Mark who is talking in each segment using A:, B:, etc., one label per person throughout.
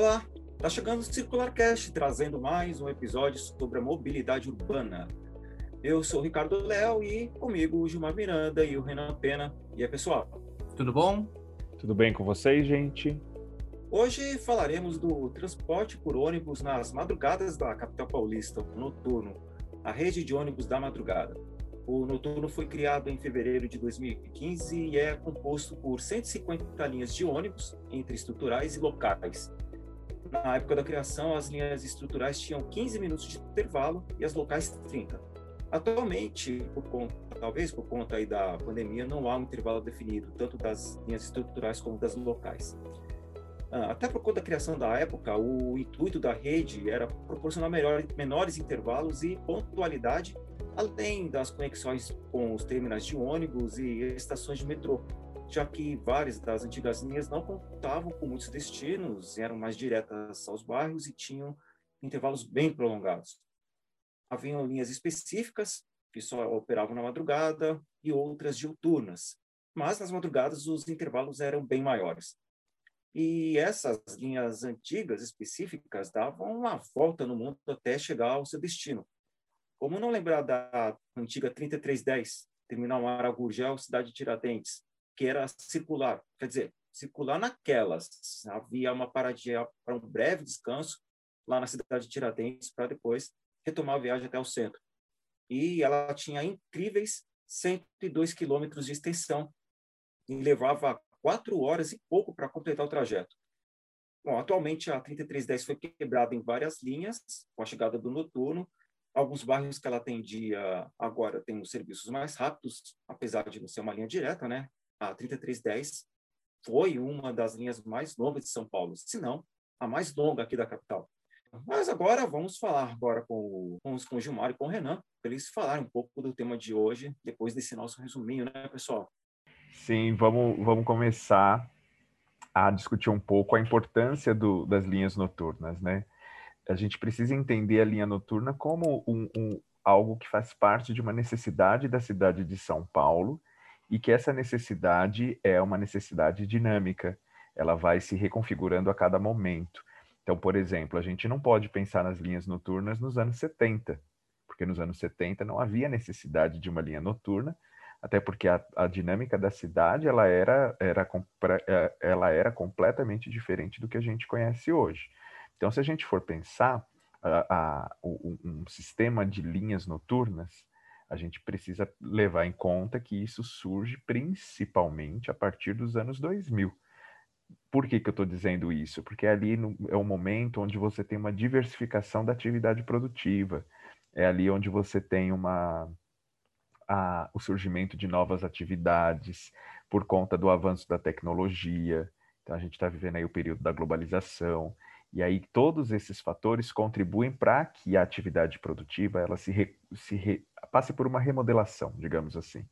A: Olá, está chegando o CircularCast, trazendo mais um episódio sobre a mobilidade urbana. Eu sou o Ricardo Léo e comigo o Gilmar Miranda e o Renan Pena. E aí, pessoal?
B: Tudo bom?
C: Tudo bem com vocês, gente?
A: Hoje falaremos do transporte por ônibus nas madrugadas da capital paulista, o noturno, a rede de ônibus da madrugada. O noturno foi criado em fevereiro de 2015 e é composto por 150 linhas de ônibus, entre estruturais e locais. Na época da criação, as linhas estruturais tinham 15 minutos de intervalo e as locais 30. Atualmente, por conta, talvez por conta aí da pandemia, não há um intervalo definido, tanto das linhas estruturais como das locais. Ah, até por conta da criação da época, o intuito da rede era proporcionar melhor, menores intervalos e pontualidade, além das conexões com os terminais de ônibus e estações de metrô, já que várias das antigas linhas não contavam com muitos destinos, eram mais diretas aos bairros e tinham intervalos bem prolongados. Haviam linhas específicas, que só operavam na madrugada, e outras diuturnas, mas nas madrugadas os intervalos eram bem maiores. E essas linhas antigas específicas davam uma volta no mundo até chegar ao seu destino. Como não lembrar da antiga 3310, terminal Aragurgel, cidade de Tiradentes, que era circular, quer dizer, circular naquelas. Havia uma paradinha para um breve descanso lá na cidade de Tiradentes para depois retomar a viagem até o centro. E ela tinha incríveis 102 quilômetros de extensão e levava quatro horas e pouco para completar o trajeto. Bom, atualmente a 3310 foi quebrada em várias linhas com a chegada do noturno. Alguns bairros que ela atendia agora têm os serviços mais rápidos, apesar de não ser uma linha direta, né? A 3310 foi uma das linhas mais longas de São Paulo, se não a mais longa aqui da capital. Mas agora vamos falar agora com, com, com o Gilmar e com o Renan, para eles falarem um pouco do tema de hoje, depois desse nosso resuminho, né, pessoal?
C: Sim, vamos, vamos começar a discutir um pouco a importância do, das linhas noturnas, né? A gente precisa entender a linha noturna como um, um, algo que faz parte de uma necessidade da cidade de São Paulo e que essa necessidade é uma necessidade dinâmica. Ela vai se reconfigurando a cada momento. Então, por exemplo, a gente não pode pensar nas linhas noturnas nos anos 70, porque nos anos 70 não havia necessidade de uma linha noturna, até porque a, a, dinâmica da cidade ela era, era, é, ela era completamente diferente do que a gente conhece hoje. Então, se a gente for pensar a, a, um, um sistema de linhas noturnas, a gente precisa levar em conta que isso surge principalmente a partir dos anos 2000. Por que, que eu estou dizendo isso? Porque ali no, é o momento onde você tem uma diversificação da atividade produtiva, é ali onde você tem uma, a, o surgimento de novas atividades por conta do avanço da tecnologia. Então, a gente está vivendo aí o período da globalização. E aí, todos esses fatores contribuem para que a atividade produtiva ela se, re, se re, passe por uma remodelação, digamos assim.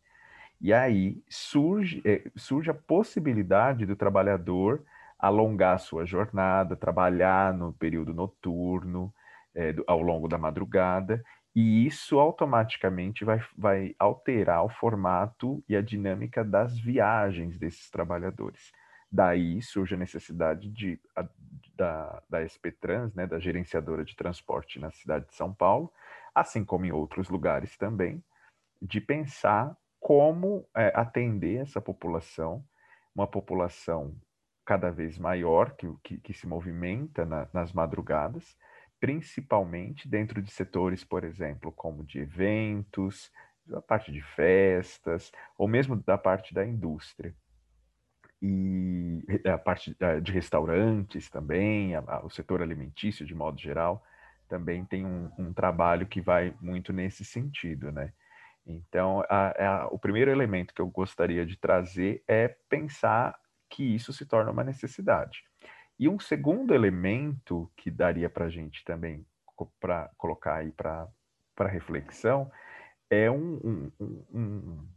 C: E aí surge, é, surge a possibilidade do trabalhador alongar a sua jornada, trabalhar no período noturno, é, do, ao longo da madrugada, e isso automaticamente vai, vai alterar o formato e a dinâmica das viagens desses trabalhadores. Daí surge a necessidade de, a, da, da SP Trans, né, da gerenciadora de transporte na cidade de São Paulo, assim como em outros lugares também, de pensar como é, atender essa população, uma população cada vez maior que, que, que se movimenta na, nas madrugadas, principalmente dentro de setores, por exemplo, como de eventos, da parte de festas, ou mesmo da parte da indústria. E a parte de restaurantes também, a, a, o setor alimentício de modo geral, também tem um, um trabalho que vai muito nesse sentido, né? Então, a, o primeiro elemento que eu gostaria de trazer é pensar que isso se torna uma necessidade. E um segundo elemento que daria para a gente também para colocar aí para reflexão é um, um, um,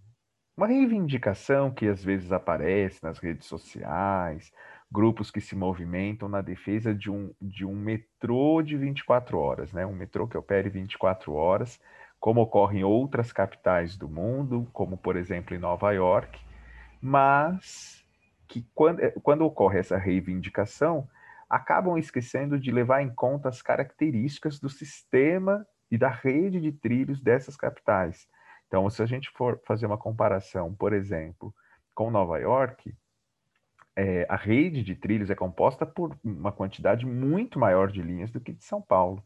C: uma reivindicação que às vezes aparece nas redes sociais, grupos que se movimentam na defesa de um, de um metrô de 24 horas, né? um metrô que opere 24 horas, como ocorre em outras capitais do mundo, como por exemplo em Nova York, mas que quando, eh, quando ocorre essa reivindicação, acabam esquecendo de levar em conta as características do sistema e da rede de trilhos dessas capitais. Então, se a gente for fazer uma comparação, por exemplo, com Nova York, é, a rede de trilhos é composta por uma quantidade muito maior de linhas do que de São Paulo.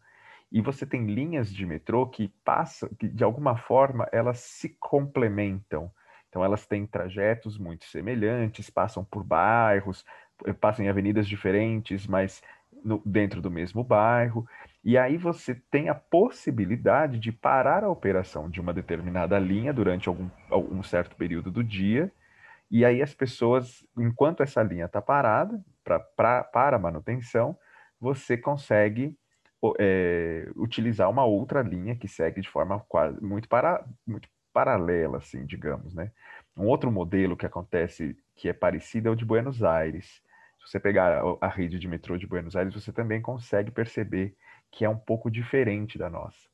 C: E você tem linhas de metrô que passam, que de alguma forma elas se complementam. Então elas têm trajetos muito semelhantes, passam por bairros, eh, passam em avenidas diferentes, mas no, dentro do mesmo bairro. E aí você tem a possibilidade de parar a operação de uma determinada linha durante algum, algum certo período do dia. E aí as pessoas, enquanto essa linha está parada pra, pra, para manutenção, você consegue é, utilizar uma outra linha que segue de forma quase muito, para, muito paralela, assim, digamos, né? Um outro modelo que acontece que é parecido é o de Buenos Aires. Se você pegar a, a rede de metrô de Buenos Aires, você também consegue perceber que é um pouco diferente da nossa.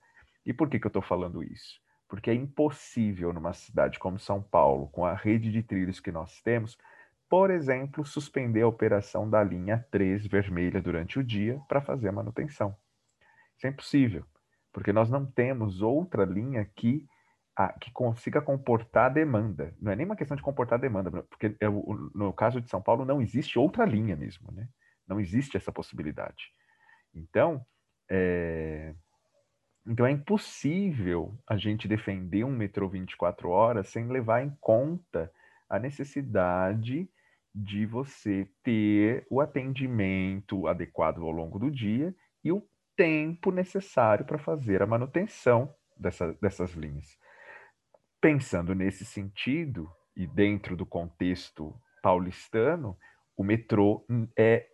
C: E por que, que eu estou falando isso? Porque é impossível numa cidade como São Paulo, com a rede de trilhos que nós temos, por exemplo, suspender a operação da linha 3 vermelha durante o dia para fazer a manutenção. Isso é impossível, porque nós não temos outra linha que, a, que consiga comportar a demanda. Não é nem uma questão de comportar a demanda, porque é no caso de São Paulo não existe outra linha mesmo, né? Não existe essa possibilidade. Então, é, então é impossível a gente defender um metrô 24 horas sem levar em conta a necessidade de você ter o atendimento adequado ao longo do dia e o tempo necessário para fazer a manutenção dessa, dessas linhas. Pensando nesse sentido, e dentro do contexto paulistano, o metrô é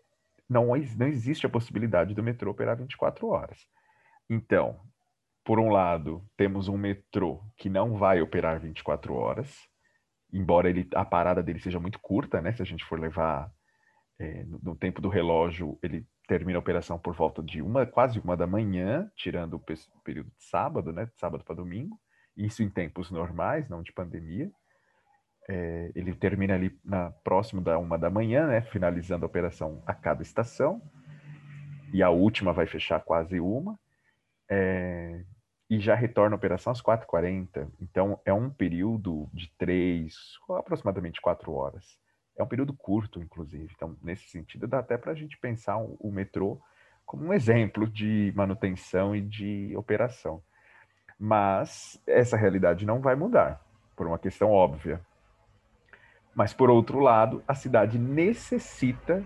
C: não, não existe a possibilidade do metrô operar 24 horas. Então, por um lado, temos um metrô que não vai operar 24 horas, embora ele, a parada dele seja muito curta, né? Se a gente for levar é, no, no, tempo do relógio, ele termina a operação por volta de uma, quase uma da manhã, tirando o período de sábado, né? De sábado para domingo. Isso em tempos normais, não de pandemia. É, ele termina ali na próximo da uma da manhã, né? Finalizando a operação a cada estação. E a última vai fechar quase uma. É, e já retorna a operação às 4h40. Então, é um período de três, aproximadamente quatro horas. É um período curto, inclusive. Então, nesse sentido, dá até para a gente pensar o, o metrô como um exemplo de manutenção e de operação. Mas essa realidade não vai mudar, por uma questão óbvia. Mas, por outro lado, a cidade necessita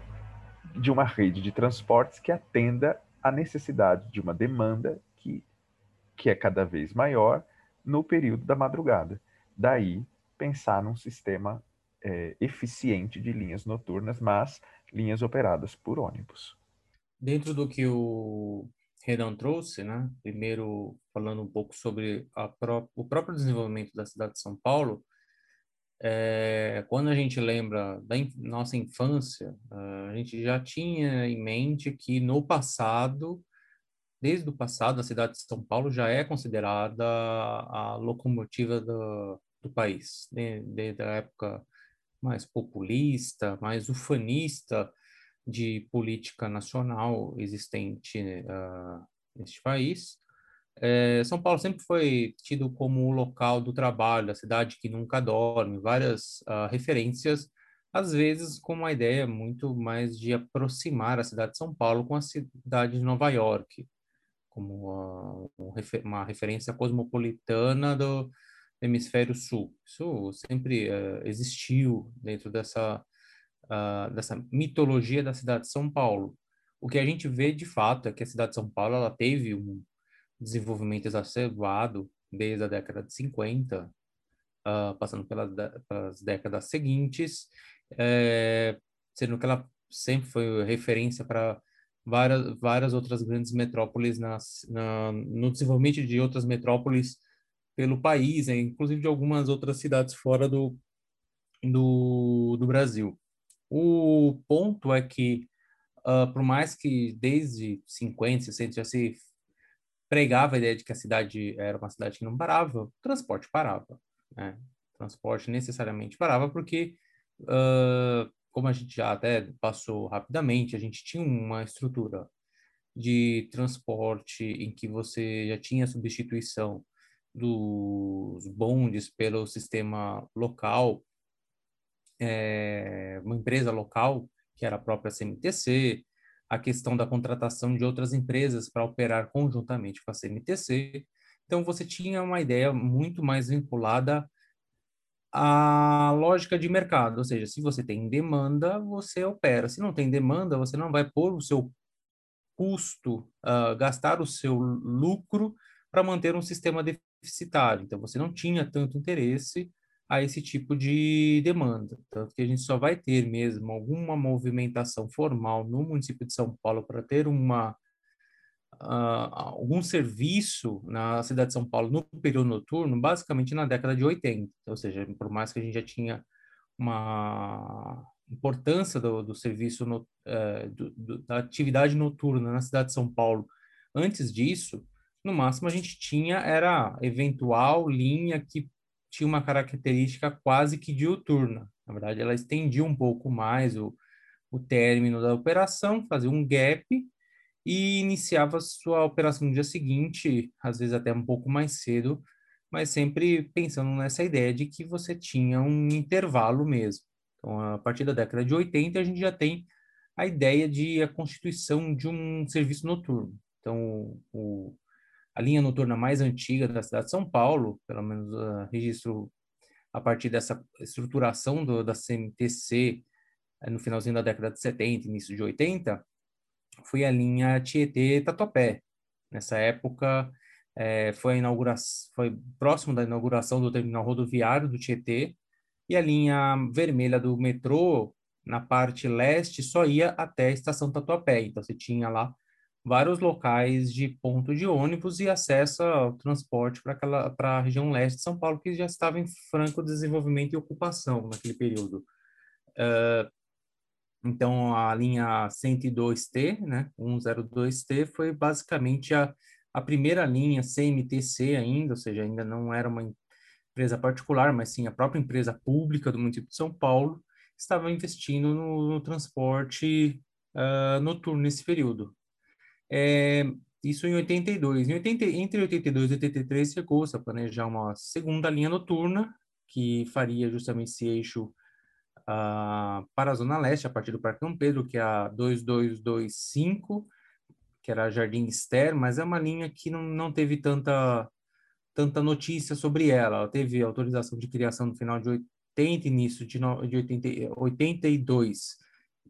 C: de uma rede de transportes que atenda à necessidade de uma demanda que, que é cada vez maior no período da madrugada. Daí, pensar num sistema é, eficiente de linhas noturnas, mas linhas operadas por ônibus.
B: Dentro do que o Renan trouxe, né? primeiro falando um pouco sobre pró o próprio desenvolvimento da cidade de São Paulo, é, quando a gente lembra da in nossa infância, a gente já tinha em mente que no passado, desde o passado, a cidade de São Paulo já é considerada a locomotiva do, do país, desde a época mais populista, mais ufanista de política nacional existente uh, neste país. É, São Paulo sempre foi tido como o local do trabalho, a cidade que nunca dorme, várias uh, referências, às vezes com uma ideia muito mais de aproximar a cidade de São Paulo com a cidade de Nova York, como uh, uma referência cosmopolitana do, hemisfério sul. Isso sempre uh, existiu dentro dessa, uh, dessa mitologia da cidade de São Paulo. O que a gente vê de fato é que a cidade de São Paulo ela teve um desenvolvimento exacerbado desde a década de 50, uh, ah, passando pelas, pelas, décadas seguintes, é, sendo que ela sempre foi referência para várias, várias outras grandes metrópoles nas, na, no desenvolvimento de outras metrópoles pelo país, né? inclusive de algumas outras cidades fora do, do, do Brasil. O ponto é que, uh, por mais que desde 50, 60 já se pregava a ideia de que a cidade era uma cidade que não parava, o transporte parava. Né? O transporte necessariamente parava porque uh, como a gente já até passou rapidamente, a gente tinha uma estrutura de transporte em que você já tinha substituição dos bondes pelo sistema local, é, uma empresa local, que era a própria CMTC, a questão da contratação de outras empresas para operar conjuntamente com a CMTC. Então, você tinha uma ideia muito mais vinculada à lógica de mercado, ou seja, se você tem demanda, você opera. Se não tem demanda, você não vai pôr o seu custo, uh, gastar o seu lucro para manter um sistema deficitário. Então, você não tinha tanto interesse a esse tipo de demanda. Tanto que a gente só vai ter mesmo alguma movimentação formal no município de São Paulo para ter uma uh, algum serviço na cidade de São Paulo no período noturno, basicamente na década de 80. Ou seja, por mais que a gente já tinha uma importância do, do serviço, no, uh, do, do, da atividade noturna na cidade de São Paulo, antes disso, no máximo a gente tinha era eventual linha que tinha uma característica quase que diuturna. Na verdade, ela estendia um pouco mais o, o término da operação, fazia um gap e iniciava sua operação no dia seguinte, às vezes até um pouco mais cedo, mas sempre pensando nessa ideia de que você tinha um intervalo mesmo. Então, a partir da década de 80, a gente já tem a ideia de a constituição de um serviço noturno. Então, o, a linha noturna mais antiga da cidade de São Paulo, pelo menos uh, registro a partir dessa estruturação do, da CMTC uh, no finalzinho da década de 70, início de 80, foi a linha Tietê-Tatuapé. Nessa época, é, foi, a inauguração, foi próximo da inauguração do terminal rodoviário do Tietê, e a linha vermelha do metrô, na parte leste, só ia até a estação Tatuapé. Então, você tinha lá vários locais de ponto de ônibus e acesso ao transporte para aquela para a região leste de São Paulo que já estava em franco desenvolvimento e ocupação naquele período. Uh, então, a linha 102T, né, 102T, foi basicamente a, a primeira linha CMTC ainda, ou seja, ainda não era uma empresa particular, mas sim a própria empresa pública do município de São Paulo, estava investindo no, no transporte uh, noturno nesse período. É, isso em 82. Em 80, entre 82 e 83, chegou-se a planejar uma segunda linha noturna, que faria justamente esse eixo uh, para a Zona Leste, a partir do Parque Dom Pedro, que é a 2225, que era Jardim Ster, mas é uma linha que não, não teve tanta, tanta notícia sobre ela. Ela teve autorização de criação no final de 80, início de, no, de 80, 82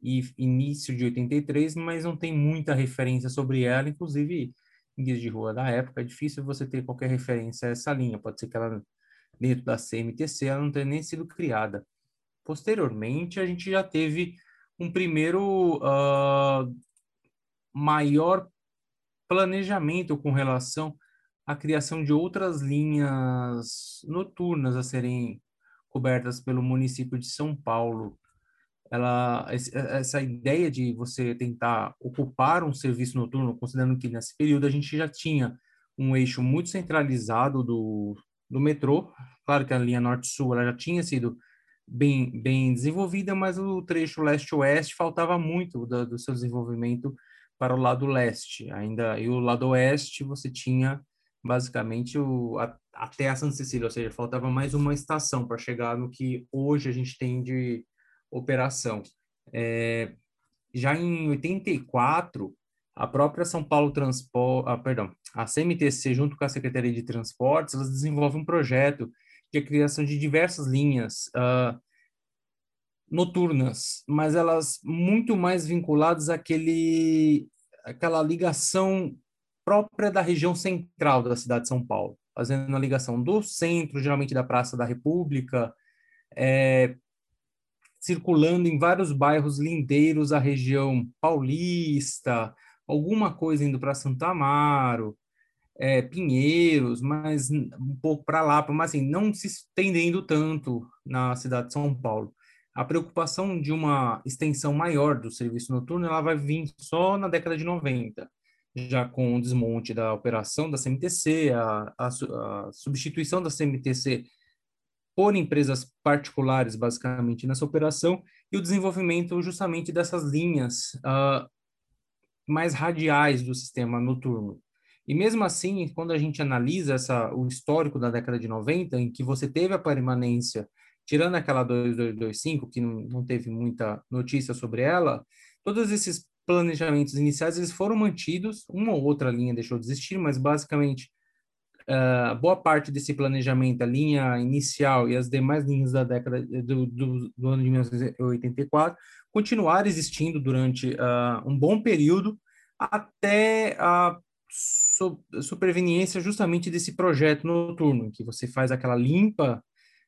B: e início de 83, mas não tem muita referência sobre ela, inclusive em guias de rua da época, é difícil você ter qualquer referência a essa linha. Pode ser que ela, dentro da CMTC, ela não tenha nem sido criada. Posteriormente, a gente já teve um primeiro uh, maior planejamento com relação à criação de outras linhas noturnas a serem cobertas pelo município de São Paulo. Ela, essa ideia de você tentar ocupar um serviço noturno, considerando que nesse período a gente já tinha um eixo muito centralizado do, do metrô, claro que a linha norte-sul já tinha sido bem, bem desenvolvida, mas o trecho leste-oeste faltava muito do, do, seu desenvolvimento para o lado leste. Ainda e o lado oeste você tinha basicamente o, a, até a Santa Cecília, ou seja, faltava mais uma estação para chegar no que hoje a gente tem de operação. É, já em 84, a própria São Paulo Transport, ah, perdão, a CMTC junto com a Secretaria de Transportes, elas desenvolvem um projeto de a criação de diversas linhas uh, noturnas, mas elas muito mais vinculadas àquele, àquela ligação própria da região central da cidade de São Paulo, fazendo a ligação do centro, geralmente da Praça da República, é, circulando em vários bairros lindeiros a região paulista, alguma coisa indo para Santa Amaro, é, Pinheiros, mas um pouco para lá, mas assim, não se estendendo tanto na cidade de São Paulo. A preocupação de uma extensão maior do serviço noturno ela vai vir só na década de 90, já com o desmonte da operação da CMTC, a, a, a substituição da CMTC por empresas particulares, basicamente, nessa operação, e o desenvolvimento justamente dessas linhas uh, mais radiais do sistema noturno. E mesmo assim, quando a gente analisa essa, o histórico da década de 90, em que você teve a permanência, tirando aquela 2225, que não, não teve muita notícia sobre ela, todos esses planejamentos iniciais eles foram mantidos, uma ou outra linha deixou de existir, mas basicamente uh, boa parte desse planejamento, a linha inicial e as demais linhas da década do, do, do ano de 1984, continuaram existindo durante uh, um bom período até a superveniência justamente desse projeto noturno, em que você faz aquela limpa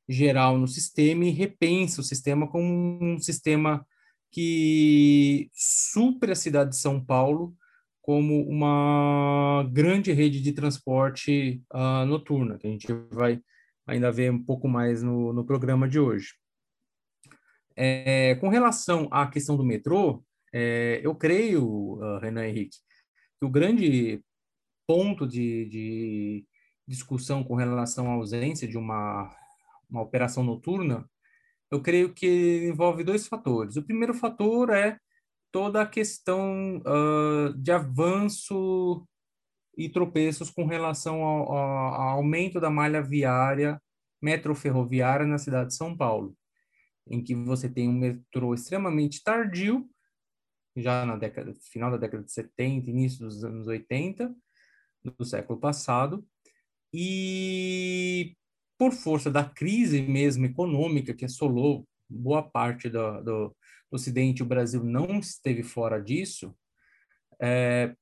B: geral no sistema e repensa o sistema como um sistema que supre a cidade de São Paulo como uma grande rede de transporte uh, noturna, que a gente vai ainda ver um pouco mais no, no programa de hoje. É, com relação à questão do metrô, é, eu creio, uh, Renan Henrique, que o grande ponto de, de, discussão com relação à ausência de uma, uma operação noturna, eu creio que envolve dois fatores. O primeiro fator é toda a questão uh, de avanço e tropeços com relação ao, ao, aumento da malha viária metroferroviária na cidade de São Paulo em que você tem um metrô extremamente tardio, já na década, final da década de 70, início dos anos 80 do século passado, e por força da crise mesmo econômica que assolou boa parte do, do, do Ocidente, o Brasil não esteve fora disso, é,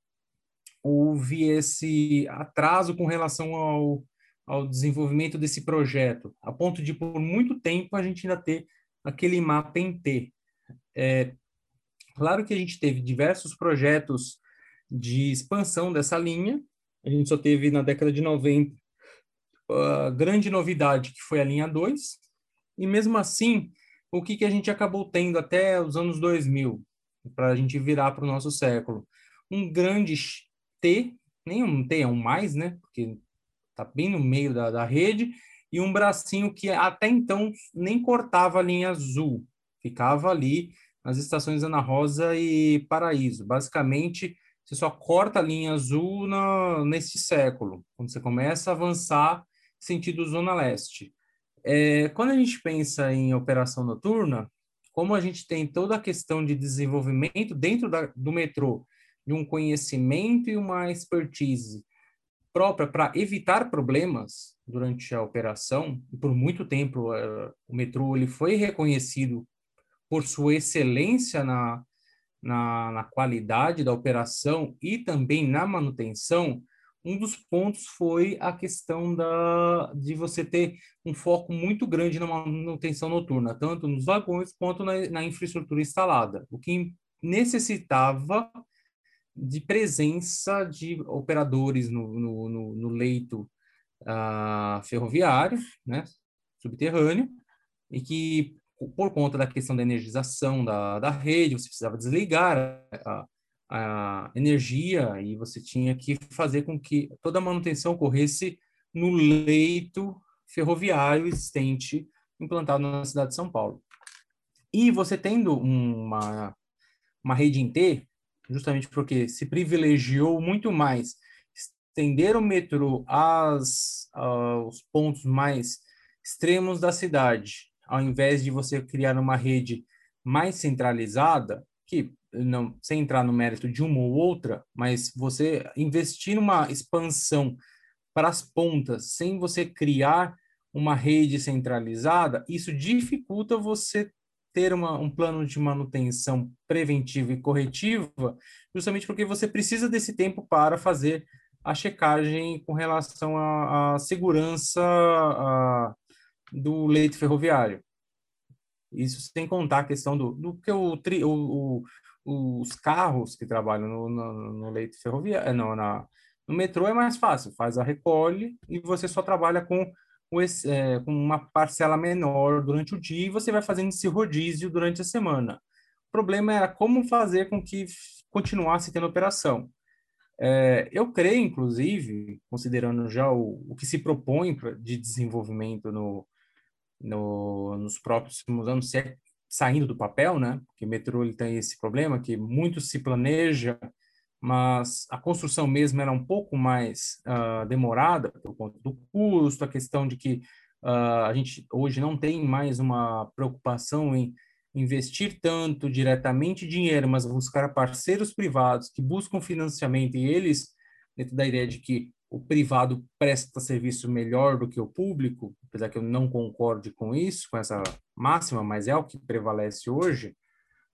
B: houve esse atraso com relação ao, ao desenvolvimento desse projeto, a ponto de, por muito tempo, a gente ainda ter aquele mapa em T. É, claro que a gente teve diversos projetos de expansão dessa linha, a gente só teve na década de 90 a grande novidade, que foi a linha 2, e mesmo assim, o que, que a gente acabou tendo até os anos 2000, para a gente virar para o nosso século? Um grande T, nem um T, é um mais, né? Porque está bem no meio da, da rede, e um bracinho que até então nem cortava a linha azul, ficava ali nas estações Ana Rosa e Paraíso. Basicamente, você só corta a linha azul na, nesse século, quando você começa a avançar sentido Zona Leste. É, quando a gente pensa em operação noturna, como a gente tem toda a questão de desenvolvimento dentro da, do metrô, de um conhecimento e uma expertise própria para evitar problemas durante a operação, e por muito tempo uh, o metrô ele foi reconhecido por sua excelência na, na, na, qualidade da operação e também na manutenção, um dos pontos foi a questão da, de você ter um foco muito grande na manutenção noturna, tanto nos vagões quanto na, na infraestrutura instalada, o que necessitava de presença de operadores no, no, no, no leito uh, ferroviário, né, subterrâneo, e que por conta da questão da energização da, da rede, você precisava desligar a, a energia e você tinha que fazer com que toda a manutenção ocorresse no leito ferroviário existente implantado na cidade de São Paulo. E você tendo uma, uma rede T, justamente porque se privilegiou muito mais estender o metrô às, aos pontos mais extremos da cidade, ao invés de você criar uma rede mais centralizada, que não sem entrar no mérito de uma ou outra, mas você investir numa expansão para as pontas, sem você criar uma rede centralizada, isso dificulta você ter uma, um plano de manutenção preventiva e corretiva, justamente porque você precisa desse tempo para fazer a checagem com relação à, à segurança à, do leito ferroviário. Isso sem contar a questão do, do que o, o, o, os carros que trabalham no, no, no leito ferroviário, eh, no, na, no metrô é mais fácil, faz a recolhe e você só trabalha com é, com uma parcela menor durante o dia e você vai fazendo esse rodízio durante a semana. O problema era como fazer com que continuasse tendo operação. É, eu creio, inclusive, considerando já o, o que se propõe de desenvolvimento no, no, nos próximos anos, se é saindo do papel, né? Porque metrô ele tem esse problema que muito se planeja, mas a construção mesmo era um pouco mais uh, demorada por conta do custo, a questão de que uh, a gente hoje não tem mais uma preocupação em investir tanto diretamente dinheiro, mas buscar parceiros privados que buscam financiamento e eles, dentro da ideia de que o privado presta serviço melhor do que o público, apesar que eu não concorde com isso, com essa máxima, mas é o que prevalece hoje,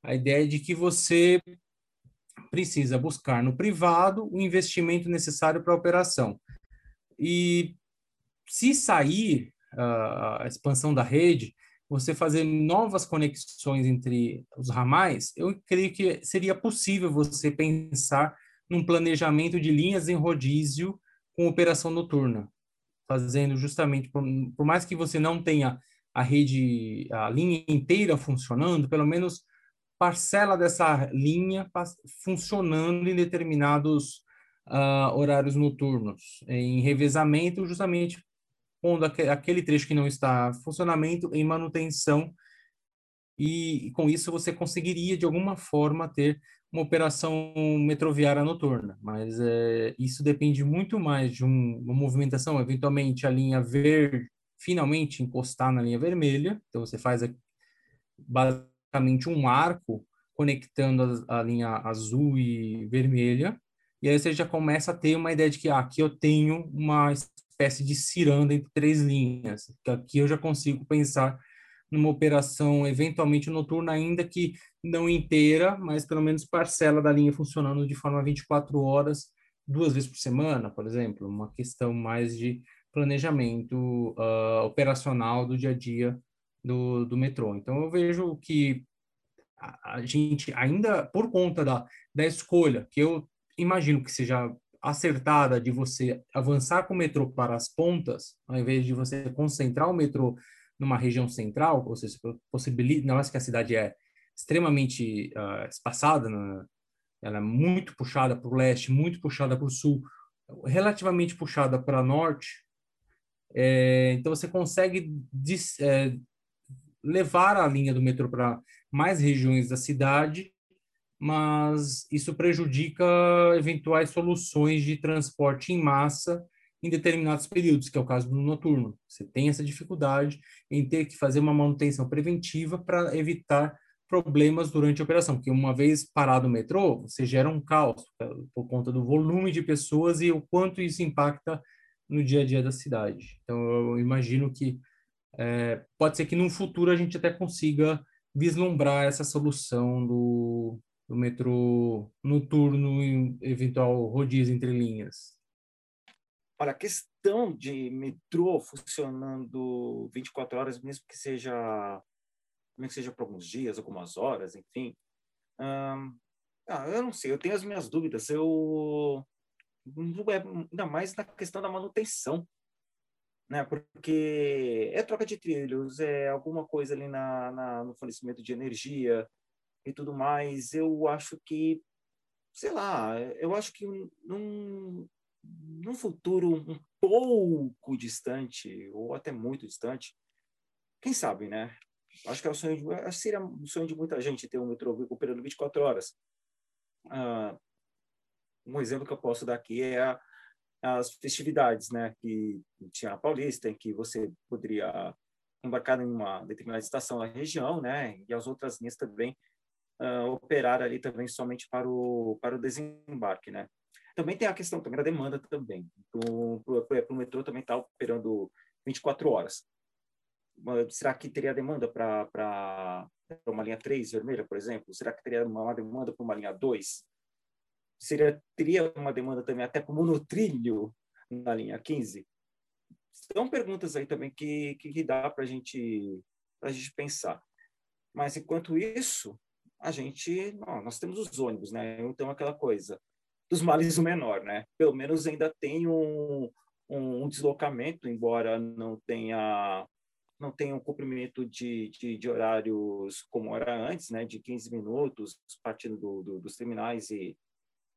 B: a ideia de que você precisa buscar no privado o investimento necessário para a operação. E se sair uh, a expansão da rede, você fazer novas conexões entre os ramais, eu creio que seria possível você pensar num planejamento de linhas em rodízio com operação noturna, fazendo justamente, por, por mais que você não tenha a rede, a linha inteira funcionando, pelo menos parcela dessa linha funcionando em determinados uh, horários noturnos, em revezamento, justamente pondo aquele trecho que não está em funcionamento em manutenção e, e com isso você conseguiria de alguma forma ter uma operação metroviária noturna, mas é, isso depende muito mais de um, uma movimentação, eventualmente a linha verde finalmente encostar na linha vermelha, então você faz basicamente um arco conectando a, a, linha azul e vermelha, e aí você já começa a ter uma ideia de que ah, aqui eu tenho uma espécie de ciranda entre três linhas, que aqui eu já consigo pensar numa operação eventualmente noturna, ainda que não inteira, mas pelo menos parcela da linha funcionando de forma 24 horas, duas vezes por semana, por exemplo, uma questão mais de planejamento uh, operacional do dia a dia do, do metrô. Então, eu vejo que a, gente, ainda por conta da, da escolha, que eu imagino que seja acertada de você avançar com o metrô para as pontas, ao invés de você concentrar o metrô numa região central, ou seja, possibilita, não é que a cidade é extremamente uh, espaçada, né? ela é muito puxada para o leste, muito puxada para o sul, relativamente puxada para norte, é, então você consegue dis, é, levar a linha do metrô para mais regiões da cidade, mas isso prejudica eventuais soluções de transporte em massa em determinados períodos, que é o caso do noturno. Você tem essa dificuldade em ter que fazer uma manutenção preventiva para evitar problemas durante a operação, porque uma vez parado o metrô, você gera um caos por conta do volume de pessoas e o quanto isso impacta no dia a dia da cidade. Então, eu imagino que é, pode ser que no futuro a gente até consiga vislumbrar essa solução do, do metrô noturno e eventual rodízio entre linhas.
A: Olha, a questão de metrô funcionando 24 horas, mesmo que seja, mesmo que seja por alguns dias, algumas horas, enfim. Ah, eu não sei, eu tenho as minhas dúvidas. Eu é, ainda mais na questão da manutenção, né? Porque é troca de trilhos, é alguma coisa ali na, na no fornecimento de energia e tudo mais. Eu acho que, sei lá, eu acho que num, num futuro um pouco distante, ou até muito distante, quem sabe, né? Acho que é o sonho de, seria um sonho de muita gente ter um metrô operando 24 horas. Ah, um exemplo que eu posso dar aqui é a, as festividades, né? Que tinha a Paulista, em que você poderia embarcar em uma determinada estação da região, né? E as outras linhas também uh, operar ali também somente para o para o desembarque, né? Também tem a questão também da demanda também. O metrô também está operando 24 horas. Será que teria demanda para uma linha 3 vermelha, por exemplo? Será que teria uma demanda para uma linha 2? Seria, teria uma demanda também até para o monotrilho na linha 15? São perguntas aí também que, que dá para gente, a gente pensar. Mas, enquanto isso, a gente, não, nós temos os ônibus, né? Então, aquela coisa, dos males o menor, né? Pelo menos ainda tem um, um deslocamento, embora não tenha não tenha um cumprimento de, de, de, horários como era antes, né? De 15 minutos, partindo do, do, dos terminais e,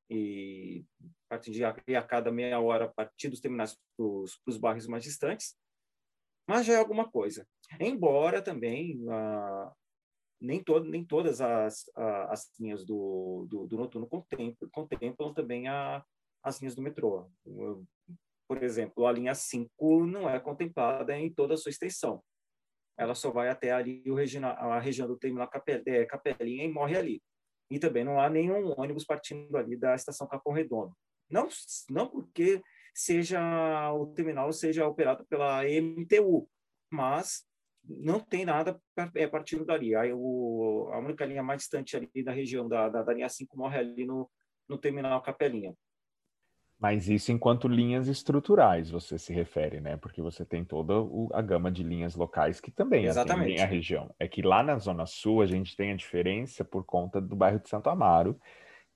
A: e partindo de a, a cada meia hora, a partir dos terminais para os bairros mais distantes. Mas já é alguma coisa. Embora também, ah, nem, todo, nem todas as, as linhas do, do, do noturno contemplam, contemplam também a, as linhas do metrô. Por exemplo, a linha 5 não é contemplada em toda a sua extensão. Ela só vai até ali o regional, a região do terminal é, Capelinha e morre ali. E também não há nenhum ônibus partindo ali da estação Capão Redondo. Não, não porque seja o terminal seja operado pela MTU, mas não tem nada é, partindo dali. Aí o, a única linha mais distante ali da região da, da, da linha 5 morre ali no, no terminal Capelinha.
C: Mas isso enquanto linhas estruturais você se refere, né? Porque você tem toda a gama de linhas locais que também Exatamente. atendem a região. É que lá na Zona Sul a gente tem a diferença por conta do bairro de Santo Amaro,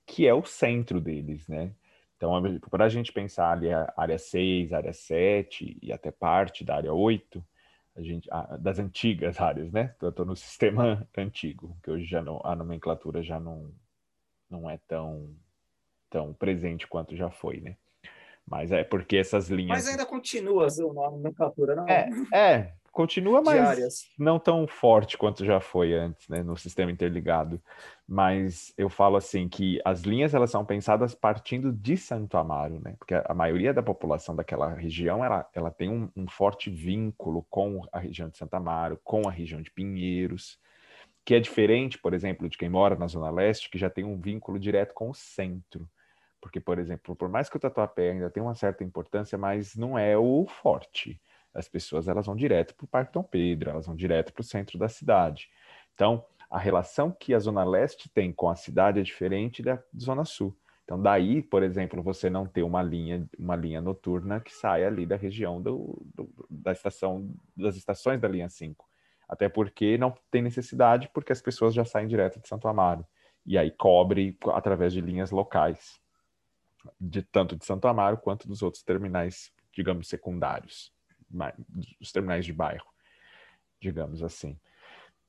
C: que é o centro deles, né? Então, para a gente pensar ali a área 6, área 7 e até parte da área 8, a gente, a, das antigas áreas, né? Estou no sistema antigo, que hoje já não, a nomenclatura já não, não é tão tão presente quanto já foi, né? Mas é porque essas linhas.
A: Mas ainda continua a nomenclatura, não?
C: É, é continua, mas Diárias. não tão forte quanto já foi antes, né, no sistema interligado. Mas eu falo assim que as linhas elas são pensadas partindo de Santo Amaro, né? Porque a maioria da população daquela região ela, ela tem um, um forte vínculo com a região de Santo Amaro, com a região de Pinheiros que é diferente, por exemplo, de quem mora na Zona Leste, que já tem um vínculo direto com o centro. Porque, por exemplo, por mais que o Tatuapé ainda tenha uma certa importância, mas não é o forte. As pessoas elas vão direto para o Parque Dom Pedro, elas vão direto para o centro da cidade. Então, a relação que a Zona Leste tem com a cidade é diferente da Zona Sul. Então, daí, por exemplo, você não ter uma linha, uma linha noturna que saia ali da região do, do, da estação, das estações da linha 5. Até porque não tem necessidade, porque as pessoas já saem direto de Santo Amaro. E aí cobre através de linhas locais de tanto de Santo Amaro quanto dos outros terminais, digamos, secundários, os terminais de bairro, digamos assim.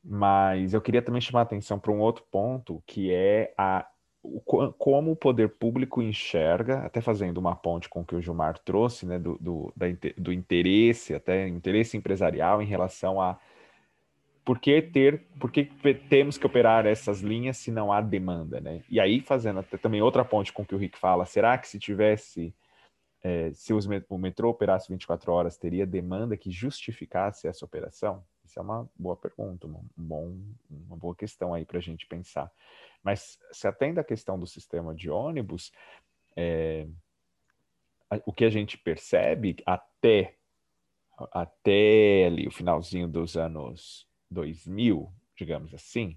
C: Mas eu queria também chamar a atenção para um outro ponto, que é a, o, como o poder público enxerga, até fazendo uma ponte com o que o Gilmar trouxe, né, do, do, da, do interesse, até interesse empresarial em relação a por que ter, por que temos que operar essas linhas se não há demanda, né? E aí fazendo até também outra ponte com o que o Rick fala, será que se tivesse é, se o metrô operasse 24 horas, teria demanda que justificasse essa operação? Isso é uma boa pergunta, um bom, uma boa questão aí para a gente pensar. Mas se atende à questão do sistema de ônibus, é, o que a gente percebe até até ali o finalzinho dos anos 2000, digamos assim,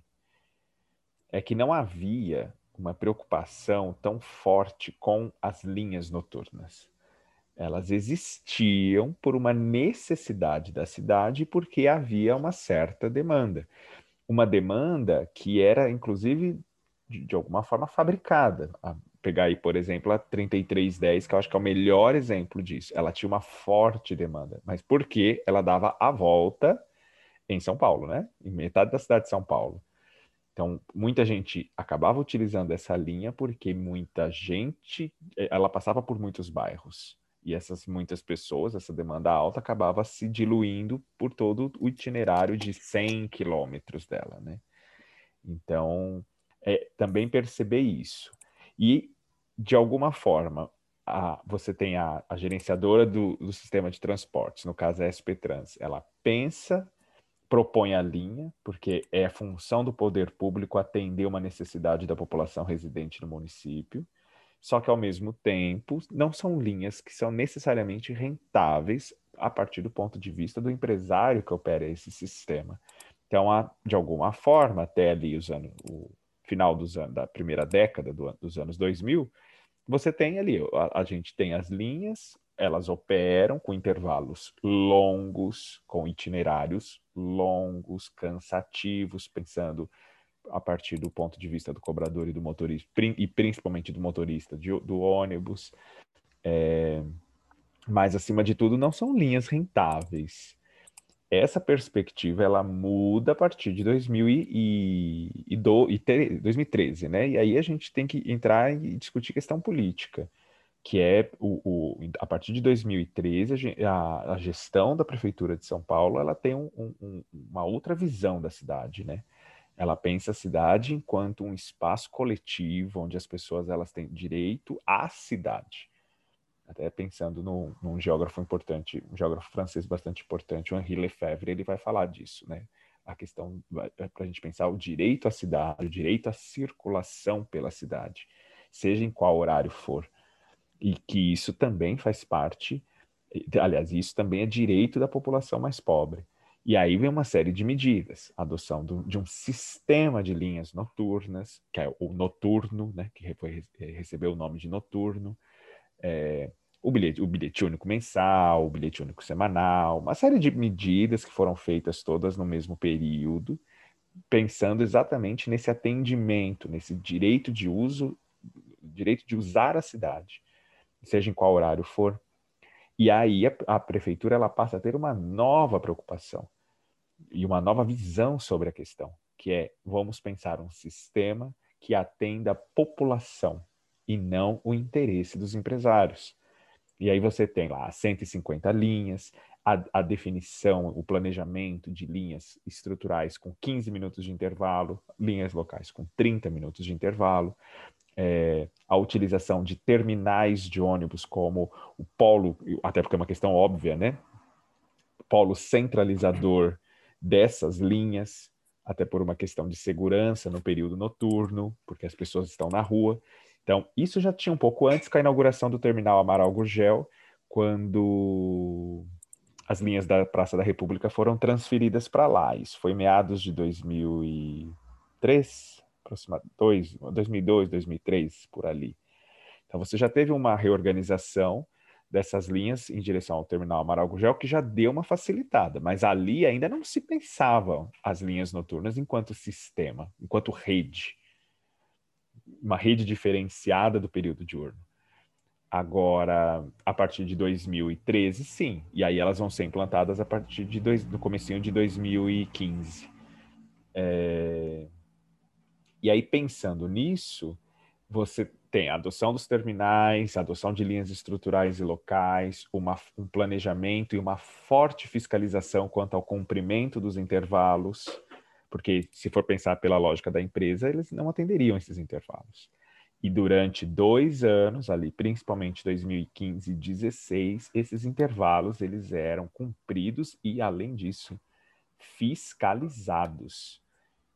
C: é que não havia uma preocupação tão forte com as linhas noturnas. Elas existiam por uma necessidade da cidade porque havia uma certa demanda. Uma demanda que era, inclusive, de, de alguma forma fabricada. A pegar aí, por exemplo, a 3310, que eu acho que é o melhor exemplo disso. Ela tinha uma forte demanda, mas porque ela dava a volta em São Paulo, né? Em metade da cidade de São Paulo. Então, muita gente acabava utilizando essa linha porque muita gente, eh, ela passava por muitos bairros. E essas muitas pessoas, essa demanda alta, acabava se diluindo por todo o itinerário de 100 quilômetros dela, né? Então, é, também perceber isso. E, de alguma forma, a, você tem a, a gerenciadora do, do, sistema de transportes, no caso a SP Trans, ela pensa propõe a linha, porque é função do poder público atender uma necessidade da população residente no município, só que ao mesmo tempo não são linhas que são necessariamente rentáveis a partir do ponto de vista do empresário que opera esse sistema. Então, de alguma forma, até ali os anos, o final dos anos, da primeira década do, dos anos 2000, você tem ali, a, a gente tem as linhas, elas operam com intervalos longos, com itinerários longos, cansativos, pensando a partir do ponto de vista do cobrador e do motorista, e principalmente do motorista de, do ônibus. É, mas, acima de tudo, não são linhas rentáveis. Essa perspectiva ela muda a partir de 2013, né? E aí a gente tem que entrar e discutir questão política que é o, o, a partir de 2013 a, a, gestão da prefeitura de São Paulo ela tem um, um, uma outra visão da cidade, né? Ela pensa a cidade enquanto um espaço coletivo onde as pessoas elas têm direito à cidade. Até pensando no, num geógrafo importante, um geógrafo francês bastante importante, o Henri Lefebvre, ele vai falar disso, né? A questão é para a gente pensar o direito à cidade, o direito à circulação pela cidade, seja em qual horário for, e que isso também faz parte, aliás, isso também é direito da população mais pobre. E aí vem uma série de medidas, adoção do, de um sistema de linhas noturnas, que é o noturno, né, que foi, recebeu o nome de noturno, é, o, bilhete, o bilhete único mensal, o bilhete único semanal, uma série de medidas que foram feitas todas no mesmo período, pensando exatamente nesse atendimento, nesse direito de uso, direito de usar a cidade, seja em qual horário for, e aí a, a prefeitura ela passa a ter uma nova preocupação e uma nova visão sobre a questão, que é vamos pensar um sistema que atenda a população e não o interesse dos empresários. E aí você tem lá 150 linhas, a, a, definição, o planejamento de linhas estruturais com 15 minutos de intervalo, linhas locais com 30 minutos de intervalo, é, a utilização de terminais de ônibus como o polo, até porque é uma questão óbvia, né? Polo centralizador dessas linhas, até por uma questão de segurança no período noturno, porque as pessoas estão na rua. Então, isso já tinha um pouco antes com a inauguração do terminal Amaral Gurgel, quando as linhas da Praça da República foram transferidas para lá. Isso foi meados de 2003, aproximadamente 2002, 2003, por ali. Então você já teve uma reorganização dessas linhas em direção ao terminal Amaral Gugel, que já deu uma facilitada, mas ali ainda não se pensavam as linhas noturnas enquanto sistema, enquanto rede, uma rede diferenciada do período diurno. Agora, a partir de 2013, sim, e aí elas vão ser implantadas a partir de dois, do comecinho de 2015. É... E aí, pensando nisso, você tem a adoção dos terminais, a adoção de linhas estruturais e locais, uma, um planejamento e uma forte fiscalização quanto ao cumprimento dos intervalos, porque se for pensar pela lógica da empresa, eles não atenderiam esses intervalos. E durante dois anos, ali, principalmente 2015 e 2016, esses intervalos eles eram cumpridos e, além disso, fiscalizados.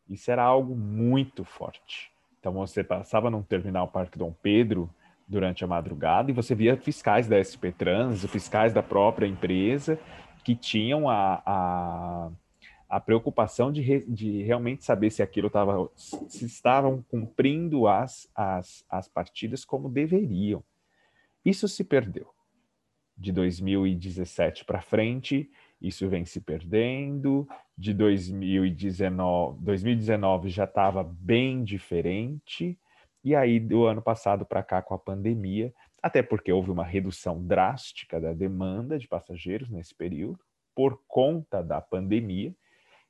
C: Isso era algo muito forte. Então você passava num terminal Parque Dom Pedro durante a madrugada e você via fiscais da SP Trans, fiscais da própria empresa que tinham a, a, a preocupação de, re, de realmente saber se aquilo estava se estavam cumprindo as, as, as partidas como deveriam. Isso se perdeu. De 2017 para frente, isso vem se perdendo. De 2019, 2019 já estava bem diferente. E aí, do ano passado para cá, com a pandemia, até porque houve uma redução drástica da demanda de passageiros nesse período, por conta da pandemia,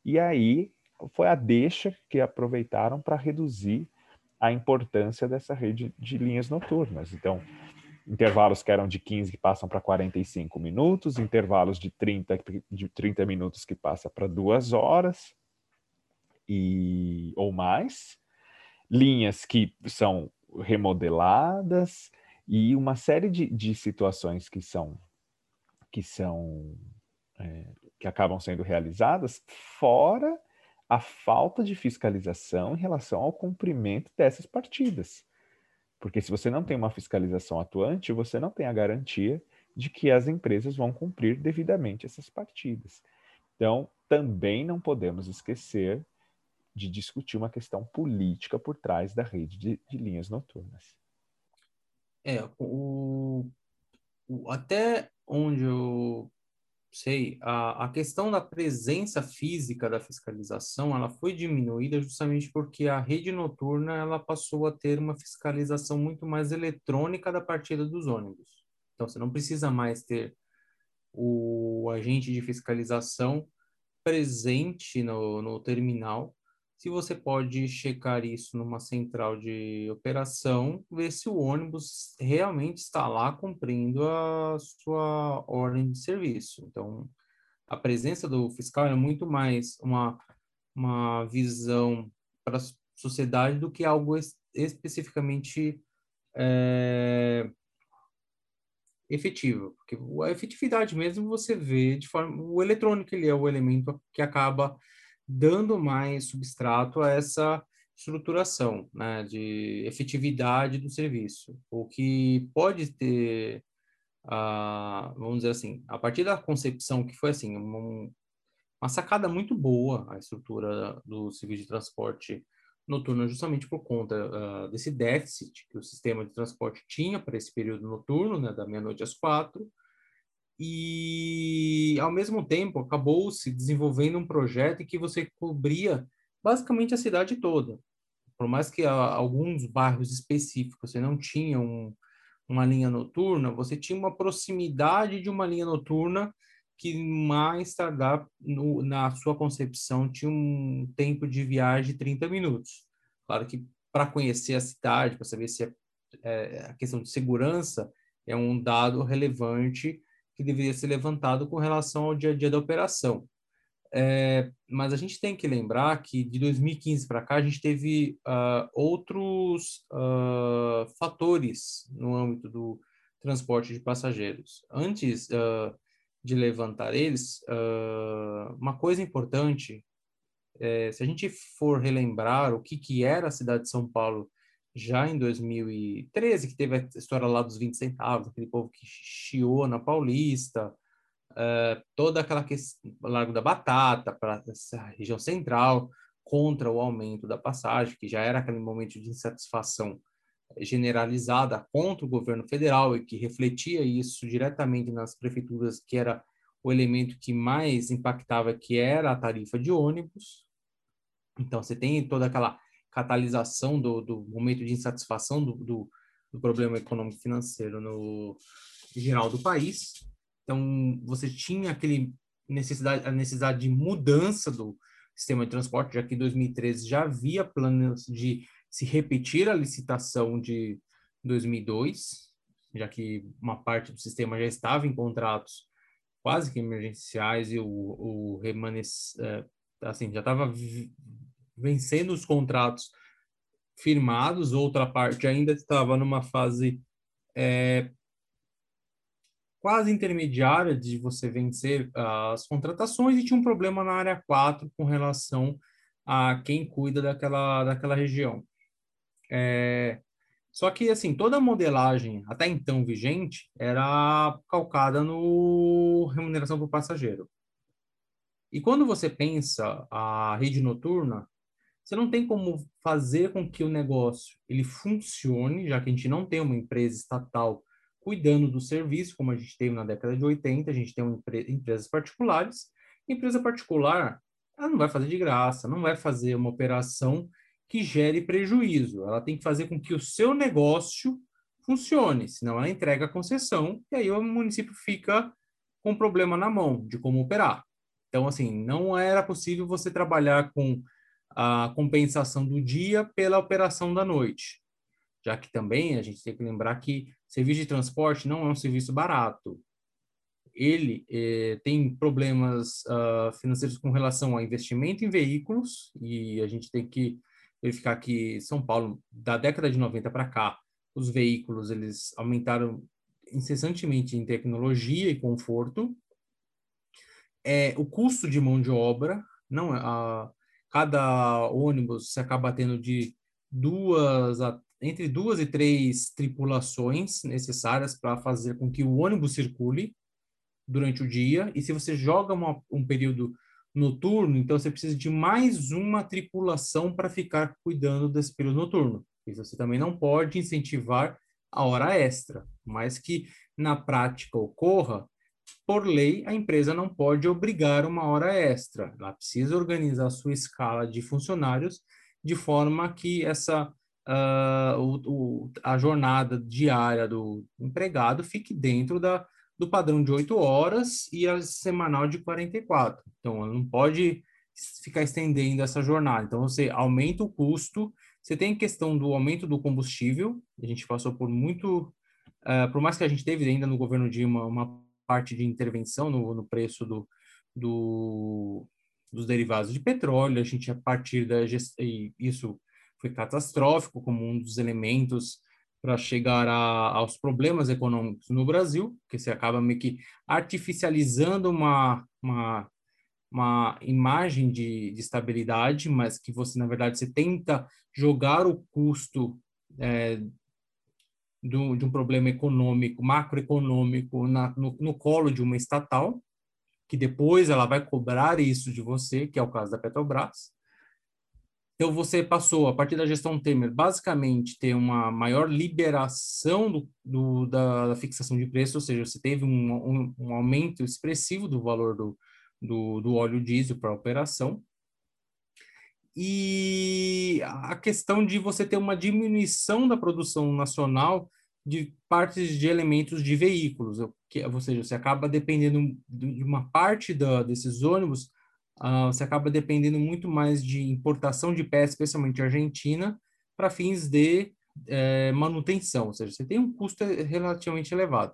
C: e aí foi a deixa que aproveitaram para reduzir a importância dessa rede de linhas noturnas. Então, intervalos que eram de 15 que passam para 45 minutos, intervalos de 30, de 30 minutos que passa para duas horas e ou mais, linhas que são remodeladas e uma série de, de situações que são que são é, que acabam sendo realizadas fora a falta de fiscalização em relação ao cumprimento dessas partidas. Porque se você não tem uma fiscalização atuante, você não tem a garantia de que as empresas vão cumprir devidamente essas partidas. Então, também não podemos esquecer de discutir uma questão política por trás da rede de, de linhas noturnas.
B: É, o, o, até onde eu sei, a, a questão da presença física da fiscalização, ela foi diminuída justamente porque a rede noturna, ela passou a ter uma fiscalização muito mais eletrônica da partida dos ônibus. Então, você não precisa mais ter o agente de fiscalização presente no, no terminal se você pode checar isso numa central de operação, ver se o ônibus realmente está lá cumprindo a sua ordem de serviço. Então, a presença do fiscal é muito mais uma, uma visão para a sociedade do que algo es, especificamente é, efetivo, porque a efetividade mesmo você vê de forma o eletrônico ele é o elemento que acaba dando mais substrato a essa estruturação, né, de efetividade do serviço, o que pode ter, uh, vamos dizer assim, a partir da concepção que foi assim um, uma sacada muito boa a estrutura do serviço de transporte noturno, justamente por conta uh, desse déficit que o sistema de transporte tinha para esse período noturno, né, da meia-noite às quatro, e ao mesmo tempo acabou se desenvolvendo um projeto em que você cobria basicamente a cidade toda. Por mais que alguns bairros específicos você não tinha um, uma linha noturna, você tinha uma proximidade de uma linha noturna que mais tardar no, na sua concepção tinha um tempo de viagem de 30 minutos. Claro que para conhecer a cidade, para saber se é, é, a questão de segurança é um dado relevante que deveria ser levantado com relação ao dia a dia da operação. É, mas a gente tem que lembrar que de 2015 para cá a gente teve uh, outros uh, fatores no âmbito do transporte de passageiros. Antes uh, de levantar eles, uma coisa importante, é, se a gente for relembrar o que, que era a cidade de São Paulo já em 2013, que teve a história lá dos 20 centavos, aquele povo que chiou na Paulista, uh, toda aquela questão, Largo da Batata, para essa região central, contra o aumento da passagem, que já era aquele momento de insatisfação generalizada contra o governo federal e que refletia isso diretamente nas prefeituras, que era o elemento que mais impactava, que era a tarifa de ônibus. Então, você tem toda aquela catalisação do, do momento de insatisfação do, do, do problema econômico financeiro no geral do país. Então, você tinha aquele necessidade, a necessidade de mudança do sistema de transporte, já que em 2013 já havia planos de se repetir a licitação de 2002, já que uma parte do sistema já estava em contratos quase que emergenciais e o, o remanes, é, assim, já estava vencendo os contratos firmados, outra parte ainda estava numa fase é, quase intermediária de você vencer as contratações e tinha um problema na área 4 com relação a quem cuida daquela, daquela região. É, só que, assim, toda a modelagem até então vigente era calcada no remuneração por passageiro. E quando você pensa a rede noturna, você não tem como fazer com que o negócio ele funcione, já que a gente não tem uma empresa estatal cuidando do serviço, como a gente teve na década de 80, a gente tem uma empresas particulares. Empresa particular, ela não vai fazer de graça, não vai fazer uma operação que gere prejuízo. Ela tem que fazer com que o seu negócio funcione, senão ela entrega a concessão e aí o município fica com problema na mão de como operar. Então, assim, não era possível você trabalhar com a compensação do dia pela operação da noite, já que também a gente tem que lembrar que serviço de transporte não é um serviço barato. Ele eh, tem problemas uh, financeiros com relação ao investimento em veículos, e a gente tem que verificar que São Paulo, da década de 90 para cá, os veículos eles aumentaram incessantemente em tecnologia e conforto. É, o custo de mão de obra, não a, cada ônibus se acaba tendo de duas a, entre duas e três tripulações necessárias para fazer com que o ônibus circule durante o dia. E se você joga uma, um período noturno, então você precisa de mais uma tripulação para ficar cuidando desse período noturno. E você também não pode incentivar a hora extra, mas que na prática ocorra por lei, a empresa não pode obrigar uma hora extra. Ela precisa organizar a sua escala de funcionários de forma que essa uh, o, o, a jornada diária do empregado fique dentro da, do padrão de oito horas e a semanal de 44. Então, ela não pode ficar estendendo essa jornada. Então, você aumenta o custo, você tem a questão do aumento do combustível, a gente passou por muito, uh, por mais que a gente teve ainda no governo Dilma uma parte de intervenção no, no preço do, do, dos derivados de petróleo, a gente a partir da isso foi catastrófico como um dos elementos para chegar a, aos problemas econômicos no Brasil, que você acaba meio que artificializando uma, uma, uma imagem de, de estabilidade, mas que você, na verdade, você tenta jogar o custo é, do, de um problema econômico, macroeconômico, na, no, no colo de uma estatal, que depois ela vai cobrar isso de você, que é o caso da Petrobras. Então, você passou, a partir da gestão Temer, basicamente ter uma maior liberação do, do da, da, fixação de preço, ou seja, você teve um, um, um aumento expressivo do valor do, do, do óleo diesel para operação. E a questão de você ter uma diminuição da produção nacional de partes de elementos de veículos, ou seja, você acaba dependendo de uma parte da, desses ônibus uh, você acaba dependendo muito mais de importação de peças, especialmente Argentina, para fins de é, manutenção, ou seja, você tem um custo relativamente elevado.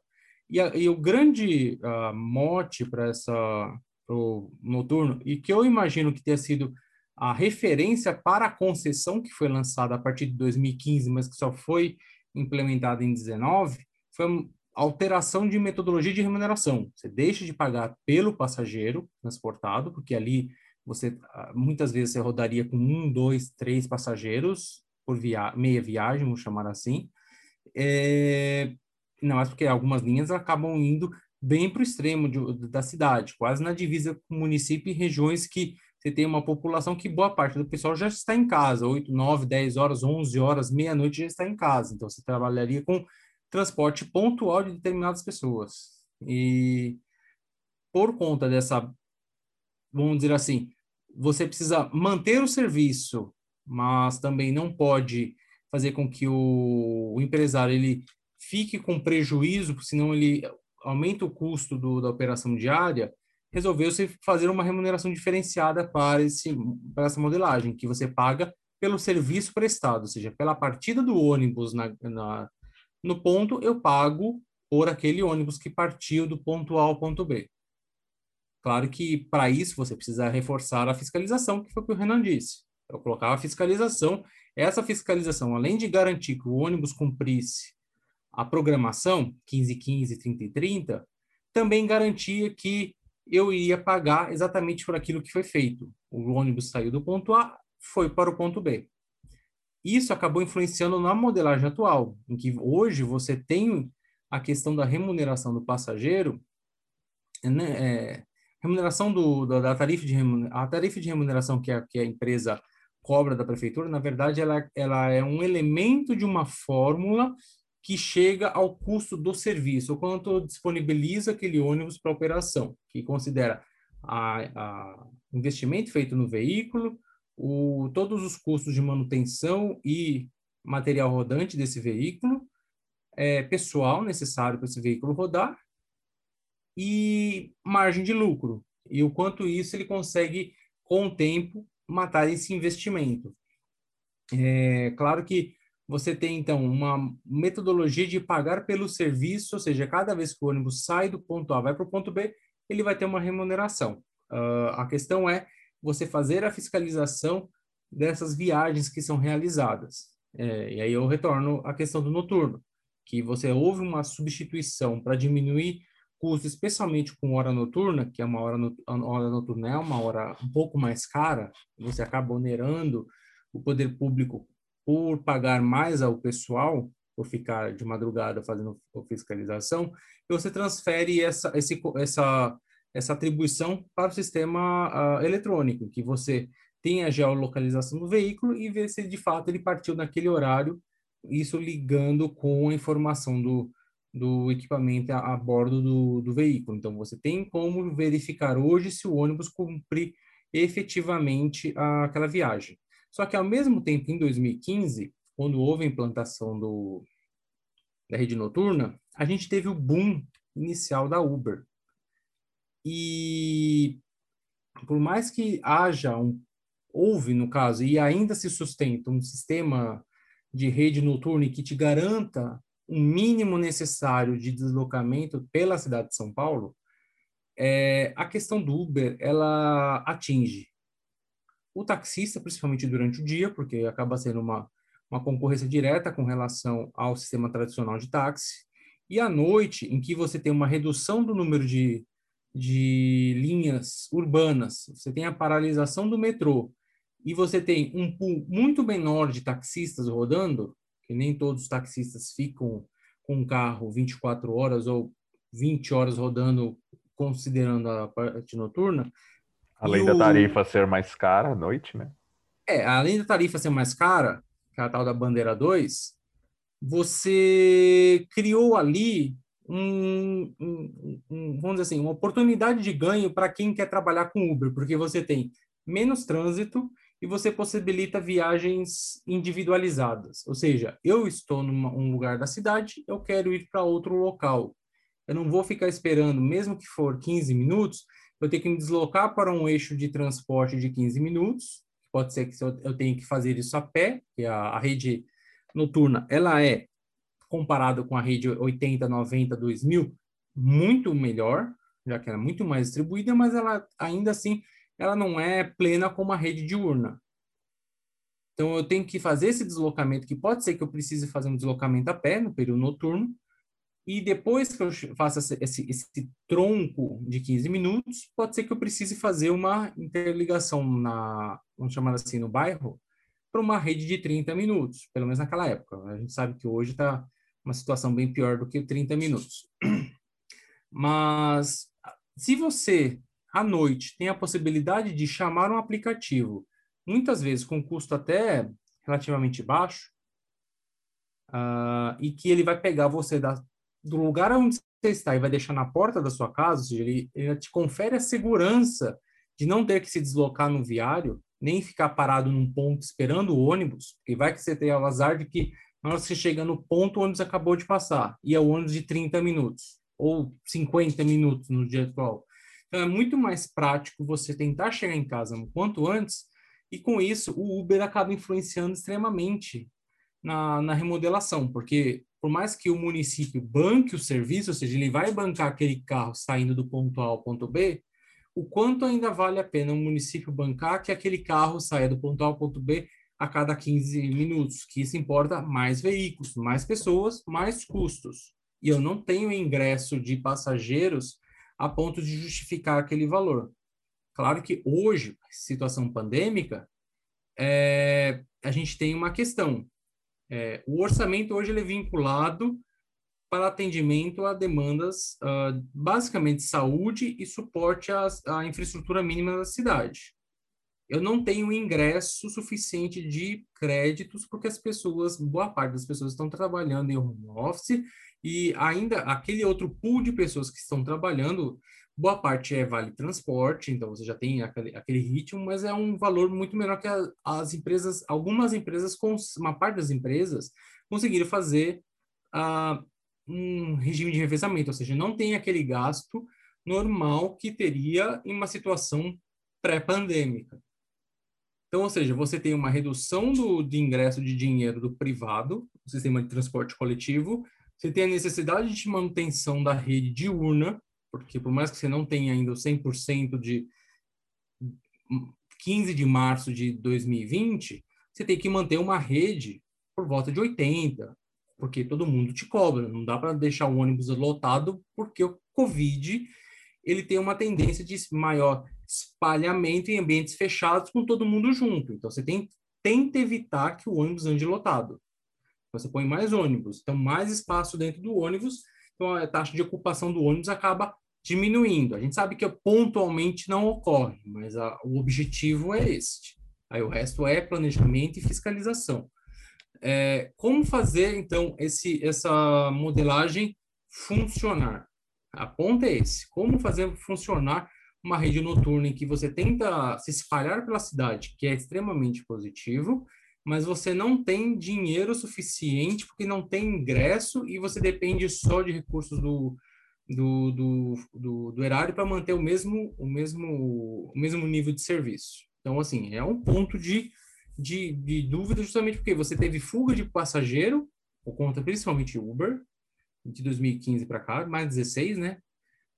B: E, a, e o grande uh, mote para essa pro noturno, e que eu imagino que tenha sido a referência para a concessão que foi lançada a partir de 2015, mas que só foi implementada em 19, foi alteração de metodologia de remuneração. Você deixa de pagar pelo passageiro transportado, porque ali você ah, muitas vezes você rodaria com um, dois, três passageiros por via meia viagem, vamos chamar assim. É, não, mas porque algumas linhas acabam indo bem para o extremo de, da cidade, quase na divisa com município e regiões que você tem uma população que boa parte do pessoal já está em casa, 8, 9, 10 horas, 11 horas, meia-noite já está em casa. Então, você trabalharia com transporte pontual de determinadas pessoas. E por conta dessa, vamos dizer assim, você precisa manter o serviço, mas também não pode fazer com que o, o empresário ele fique com prejuízo, senão ele aumenta o custo do, da operação diária, resolveu-se fazer uma remuneração diferenciada para, esse, para essa modelagem, que você paga pelo serviço prestado, ou seja, pela partida do ônibus na, na, no ponto, eu pago por aquele ônibus que partiu do ponto A ao ponto B. Claro que para isso você precisa reforçar a fiscalização, que foi o que o Renan disse. Eu colocava a fiscalização. Essa fiscalização, além de garantir que o ônibus cumprisse a programação 15, 15, 30 e 30, também garantia que eu iria pagar exatamente por aquilo que foi feito. O ônibus saiu do ponto A, foi para o ponto B. Isso acabou influenciando na modelagem atual, em que hoje você tem a questão da remuneração do passageiro, né, é, remuneração do, da, da, tarifa de a tarifa de remuneração que a, que a empresa cobra da prefeitura, na verdade, ela, ela é um elemento de uma fórmula que chega ao custo do serviço, o quanto disponibiliza aquele ônibus para operação, que considera a investimento feito no veículo, o, todos os custos de manutenção e material rodante desse veículo, é, pessoal necessário para esse veículo rodar e margem de lucro. E o quanto isso ele consegue, com o tempo, matar esse investimento. É claro que você tem, então, uma metodologia de pagar pelo serviço, ou seja, cada vez que o ônibus sai do ponto A vai para o ponto B, ele vai ter uma remuneração. Uh, a questão é você fazer a fiscalização dessas viagens que são realizadas. É, e aí eu retorno à questão do noturno, que você houve uma substituição para diminuir custos, especialmente com hora noturna, que é uma hora, no, hora noturna é uma hora um pouco mais cara, você acaba onerando o poder público por pagar mais ao pessoal, por ficar de madrugada fazendo fiscalização, você transfere essa, esse, essa essa atribuição para o sistema uh, eletrônico, que você tem a geolocalização do veículo e vê se de fato ele partiu naquele horário, isso ligando com a informação do, do equipamento a, a bordo do, do veículo. Então, você tem como verificar hoje se o ônibus cumprir efetivamente aquela viagem. Só que, ao mesmo tempo, em 2015, quando houve a implantação do, da rede noturna, a gente teve o boom inicial da Uber. E por mais que haja um houve no caso e ainda se sustenta um sistema de rede noturna que te garanta um mínimo necessário de deslocamento pela cidade de São Paulo, é, a questão do Uber ela atinge o taxista, principalmente durante o dia, porque acaba sendo uma, uma concorrência direta com relação ao sistema tradicional de táxi, e à noite, em que você tem uma redução do número de, de linhas urbanas, você tem a paralisação do metrô, e você tem um pool muito menor de taxistas rodando, que nem todos os taxistas ficam com um carro 24 horas ou 20 horas rodando, considerando a parte noturna.
C: Além da tarifa ser mais cara à noite, né?
B: É, além da tarifa ser mais cara, que é a tal da bandeira 2, você criou ali um, um, um, vamos dizer assim, uma oportunidade de ganho para quem quer trabalhar com Uber, porque você tem menos trânsito e você possibilita viagens individualizadas. Ou seja, eu estou num um lugar da cidade, eu quero ir para outro local. Eu não vou ficar esperando, mesmo que for 15 minutos, eu tenho que me deslocar para um eixo de transporte de 15 minutos. Pode ser que eu tenha que fazer isso a pé, que a, a rede noturna ela é comparado com a rede 80, 90, 2000 muito melhor, já que ela é muito mais distribuída, mas ela ainda assim ela não é plena como a rede diurna. Então eu tenho que fazer esse deslocamento, que pode ser que eu precise fazer um deslocamento a pé no período noturno, e depois que eu faça esse, esse, tronco de 15 minutos, pode ser que eu precise fazer uma interligação na, vamos chamar assim, no bairro, para uma rede de 30 minutos, pelo menos naquela época. A gente sabe que hoje está uma situação bem pior do que 30 minutos. Mas se você à noite tem a possibilidade de chamar um aplicativo, muitas vezes com custo até relativamente baixo, uh, e que ele vai pegar você da, do lugar onde você está e vai deixar na porta da sua casa, ou seja, ele, ele te confere a segurança de não ter que se deslocar no viário, nem ficar parado num ponto esperando o ônibus, porque vai que você tem o azar de que na hora que você chega no ponto, o ônibus acabou de passar, e é o ônibus de 30 minutos, ou 50 minutos no dia atual. Então, é muito mais prático você tentar chegar em casa no quanto antes, e com isso, o Uber acaba influenciando extremamente na, na remodelação, porque por mais que o município banque o serviço, ou seja, ele vai bancar aquele carro saindo do ponto A ao ponto B, o quanto ainda vale a pena o município bancar que aquele carro saia do ponto A ao ponto B a cada 15 minutos, que isso importa mais veículos, mais pessoas, mais custos. E eu não tenho ingresso de passageiros a ponto de justificar aquele valor. Claro que hoje, situação pandêmica, é, a gente tem uma questão. É, o orçamento hoje ele é vinculado para atendimento a demandas, uh, basicamente saúde e suporte à, à infraestrutura mínima da cidade. Eu não tenho ingresso suficiente de créditos porque as pessoas, boa parte das pessoas estão trabalhando em home office e ainda aquele outro pool de pessoas que estão trabalhando, boa parte é vale transporte, então você já tem aquele, aquele ritmo, mas é um valor muito menor que a, as empresas, algumas empresas, uma parte das empresas, conseguiram fazer uh, um regime de revezamento, ou seja, não tem aquele gasto normal que teria em uma situação pré-pandêmica. Então, ou seja, você tem uma redução do, de ingresso de dinheiro do privado, o sistema de transporte coletivo, você tem a necessidade de manutenção da rede diurna, porque por mais que você não tenha ainda o 100% de 15 de março de 2020, você tem que manter uma rede por volta de 80, porque todo mundo te cobra, não dá para deixar o ônibus lotado, porque o Covid ele tem uma tendência de maior espalhamento em ambientes fechados com todo mundo junto. Então você tem, tenta evitar que o ônibus ande lotado. Você põe mais ônibus, então mais espaço dentro do ônibus, então a taxa de ocupação do ônibus acaba diminuindo. A gente sabe que pontualmente não ocorre, mas a, o objetivo é este. Aí o resto é planejamento e fiscalização. É, como fazer então esse, essa modelagem funcionar? A ponta é esse: como fazer funcionar uma rede noturna em que você tenta se espalhar pela cidade, que é extremamente positivo, mas você não tem dinheiro suficiente porque não tem ingresso e você depende só de recursos do, do, do, do, do erário para manter o mesmo, o, mesmo, o mesmo nível de serviço. Então, assim, é um ponto de, de, de dúvida justamente porque você teve fuga de passageiro, por conta principalmente Uber, de 2015 para cá, mais 16, né?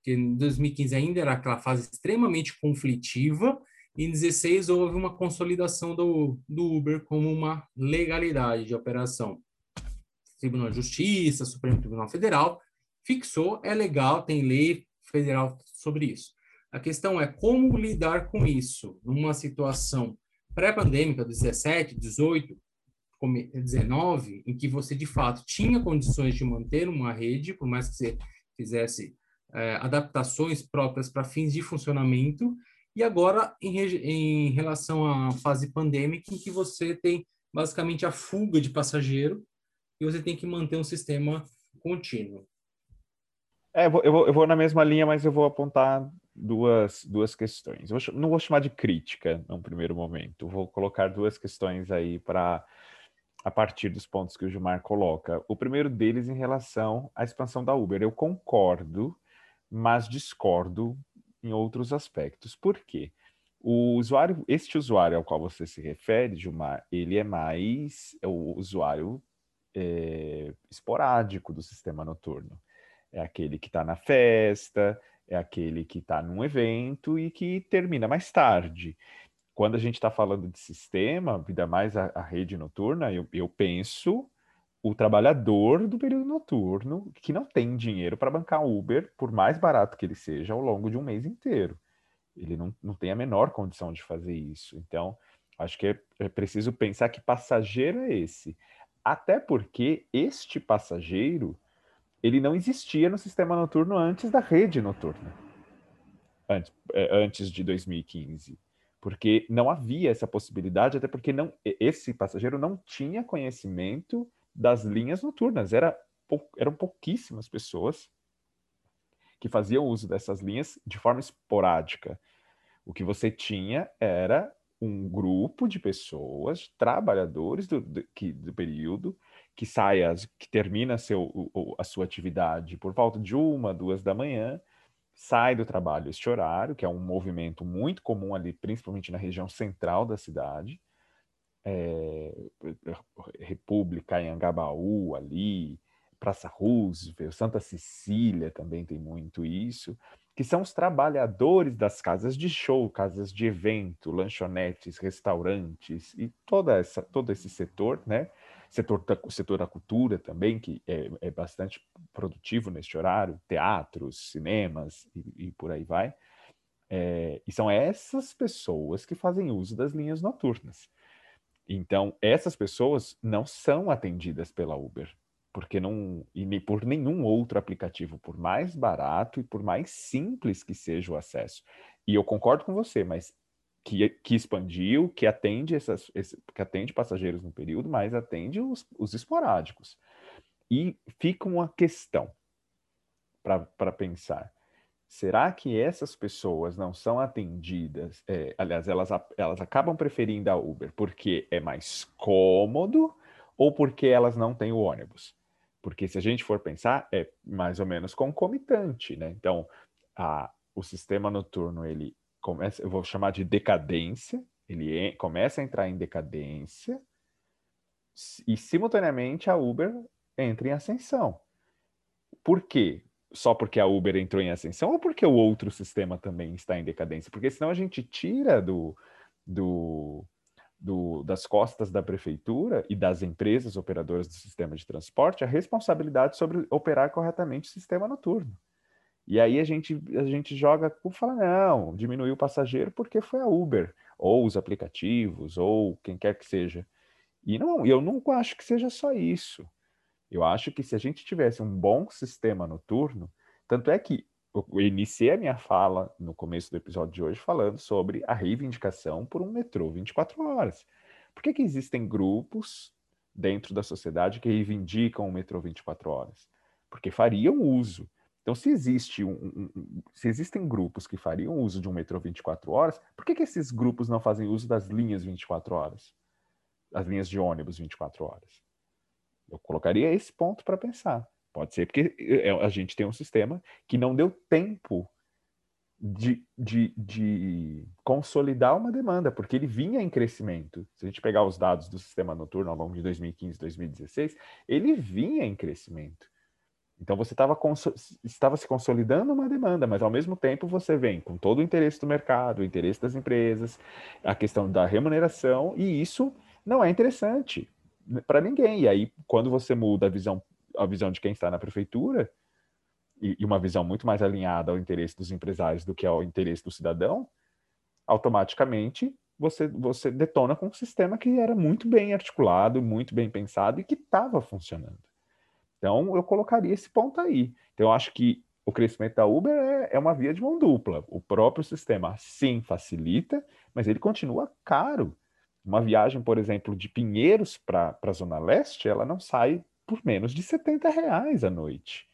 B: Que em 2015 ainda era aquela fase extremamente conflitiva, Em 16 houve uma consolidação do, do Uber como uma legalidade de operação. Tribunal de Justiça, Supremo Tribunal Federal fixou, é legal, tem lei federal sobre isso. A questão é como lidar com isso numa situação pré-pandêmica, 17, 18, 19, em que você de fato tinha condições de manter uma rede, por mais que você fizesse é, adaptações próprias para fins de funcionamento, e agora em, em relação à fase pandêmica, em que você tem basicamente a fuga de passageiro e você tem que manter um sistema contínuo.
C: É, eu vou, eu vou, eu vou na mesma linha, mas eu vou apontar duas, duas questões. Eu não vou chamar de crítica num primeiro momento, vou colocar duas questões aí para a partir dos pontos que o Gilmar coloca. O primeiro deles em relação à expansão da Uber. Eu concordo, mas discordo em outros aspectos. Por quê? O usuário, este usuário ao qual você se refere, Gilmar, ele é mais é o usuário é, esporádico do sistema noturno. É aquele que está na festa, é aquele que está num evento e que termina mais tarde. Quando a gente está falando de sistema, ainda mais a, a rede noturna, eu, eu penso o trabalhador do período noturno que não tem dinheiro para bancar Uber, por mais barato que ele seja, ao longo de um mês inteiro. Ele não, não tem a menor condição de fazer isso. Então, acho que é, é preciso pensar que passageiro é esse. Até porque este passageiro ele não existia no sistema noturno antes da rede noturna, antes, é, antes de 2015, porque não havia essa possibilidade, até porque não, esse passageiro não tinha conhecimento das linhas noturnas, Era, eram pouquíssimas pessoas que faziam uso dessas linhas de forma esporádica. O que você tinha era um grupo de pessoas, trabalhadores do, do, que, do período, que saia, que termina seu, a sua atividade por volta de uma, duas da manhã, sai do trabalho este horário, que é um movimento muito comum ali, principalmente na região central da cidade, é, República, em Angabaú, ali, Praça Roosevelt, Santa Cecília também tem muito isso, que são os trabalhadores das casas de show, casas de evento, lanchonetes, restaurantes e toda essa, todo esse setor, né? setor da, setor da cultura também, que é, é bastante produtivo neste horário, teatros, cinemas e, e por aí vai. É, e são essas pessoas que fazem uso das linhas noturnas. Então, essas pessoas não são atendidas pela Uber, porque não e por nenhum outro aplicativo, por mais barato e por mais simples que seja o acesso. E eu concordo com você, mas que, que expandiu, que atende essas, esse, que atende passageiros no período, mas atende os, os esporádicos. E fica uma questão para pensar. Será que essas pessoas não são atendidas? É, aliás, elas, elas acabam preferindo a Uber porque é mais cômodo ou porque elas não têm o ônibus? Porque se a gente for pensar, é mais ou menos concomitante, né? Então, a, o sistema noturno ele começa, eu vou chamar de decadência, ele começa a entrar em decadência e simultaneamente a Uber entra em ascensão. Por quê? Só porque a Uber entrou em ascensão ou porque o outro sistema também está em decadência? Porque senão a gente tira do, do, do, das costas da prefeitura e das empresas operadoras do sistema de transporte a responsabilidade sobre operar corretamente o sistema noturno. E aí a gente, a gente joga, fala, não, diminuiu o passageiro porque foi a Uber, ou os aplicativos, ou quem quer que seja. E não, eu não acho que seja só isso. Eu acho que se a gente tivesse um bom sistema noturno, tanto é que eu iniciei a minha fala no começo do episódio de hoje falando sobre a reivindicação por um metrô 24 horas. Por que, que existem grupos dentro da sociedade que reivindicam o metrô 24 horas? Porque fariam uso então, se, existe um, um, se existem grupos que fariam uso de um metrô 24 horas, por que, que esses grupos não fazem uso das linhas 24 horas? As linhas de ônibus 24 horas? Eu colocaria esse ponto para pensar. Pode ser porque é, a gente tem um sistema que não deu tempo de, de, de, consolidar uma demanda, porque ele vinha em crescimento. Se a gente pegar os dados do sistema noturno ao longo de 2015, 2016, ele vinha em crescimento. Então você tava estava se consolidando uma demanda, mas ao mesmo tempo você vem com todo o interesse do mercado, o interesse das empresas, a questão da remuneração, e isso não é interessante para ninguém. E aí, quando você muda a visão, a visão de quem está na prefeitura, e, e uma visão muito mais alinhada ao interesse dos empresários do que ao interesse do cidadão, automaticamente você, você detona com um sistema que era muito bem articulado, muito bem pensado e que estava funcionando. Então, eu colocaria esse ponto aí. Então, eu acho que o crescimento da Uber é, é uma via de mão dupla. O próprio sistema, sim, facilita, mas ele continua caro. Uma viagem, por exemplo, de Pinheiros para a Zona Leste, ela não sai por menos de 70 reais à noite.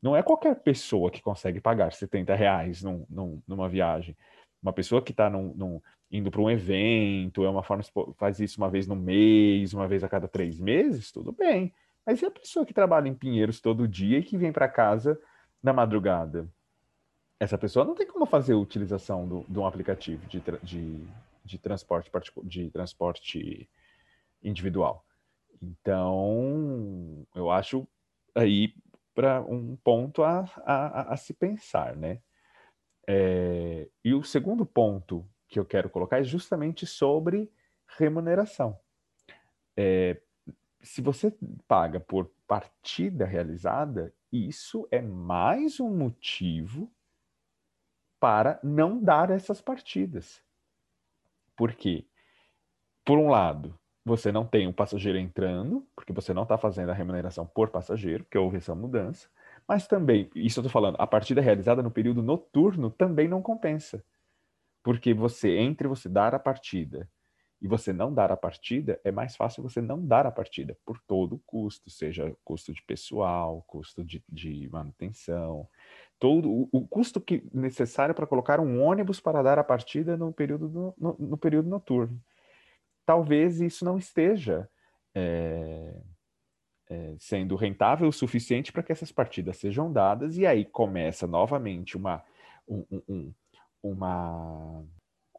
C: Não é qualquer pessoa que consegue pagar 70 reais num, num, numa viagem. Uma pessoa que está indo para um evento, é uma forma faz isso uma vez no mês, uma vez a cada três meses, tudo bem. Mas e a pessoa que trabalha em Pinheiros todo dia e que vem para casa na madrugada? Essa pessoa não tem como fazer utilização de um aplicativo de, de, de, transporte, de transporte individual. Então, eu acho aí para um ponto a, a, a, se pensar, né? É, e o segundo ponto que eu quero colocar é justamente sobre remuneração. É, se você paga por partida realizada, isso é mais um motivo para não dar essas partidas. Por quê? Por um lado, você não tem um passageiro entrando, porque você não está fazendo a remuneração por passageiro, que houve essa mudança. Mas também, isso eu estou falando, a partida realizada no período noturno também não compensa. Porque você, entre você dar a partida e você não dar a partida, é mais fácil você não dar a partida por todo o custo, seja custo de pessoal, custo de, de manutenção, todo o, o, custo que necessário para colocar um ônibus para dar a partida no período, no, no, no período noturno. Talvez isso não esteja é, é, sendo rentável o suficiente para que essas partidas sejam dadas, e aí começa novamente uma, um, um, uma,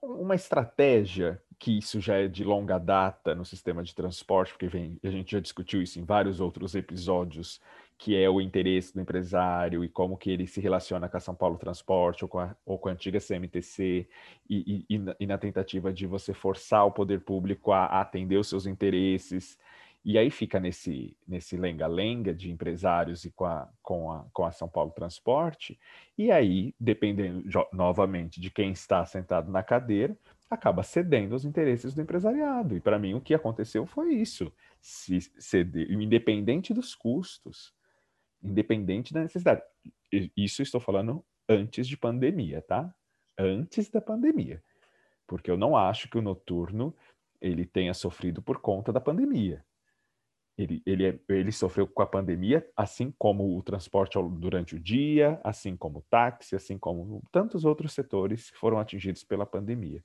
C: uma estratégia que isso já é de longa data no sistema de transporte, porque vem, a gente já discutiu isso em vários outros episódios, que é o interesse do empresário e como que ele se relaciona com a São Paulo Transporte ou com a, ou com a antiga CMTC e, e, e, na tentativa de você forçar o poder público a, a atender os seus interesses. E aí fica nesse nesse lenga-lenga de empresários e com a, com, a, com a São Paulo Transporte. E aí, dependendo novamente de quem está sentado na cadeira, acaba cedendo aos interesses do empresariado. E para mim o que aconteceu foi isso. Se ceder, independente dos custos, independente da necessidade. Isso estou falando antes de pandemia, tá? Antes da pandemia. Porque eu não acho que o noturno ele tenha sofrido por conta da pandemia. Ele, ele, é, ele sofreu com a pandemia, assim como o transporte durante o dia, assim como o táxi, assim como tantos outros setores que foram atingidos pela pandemia.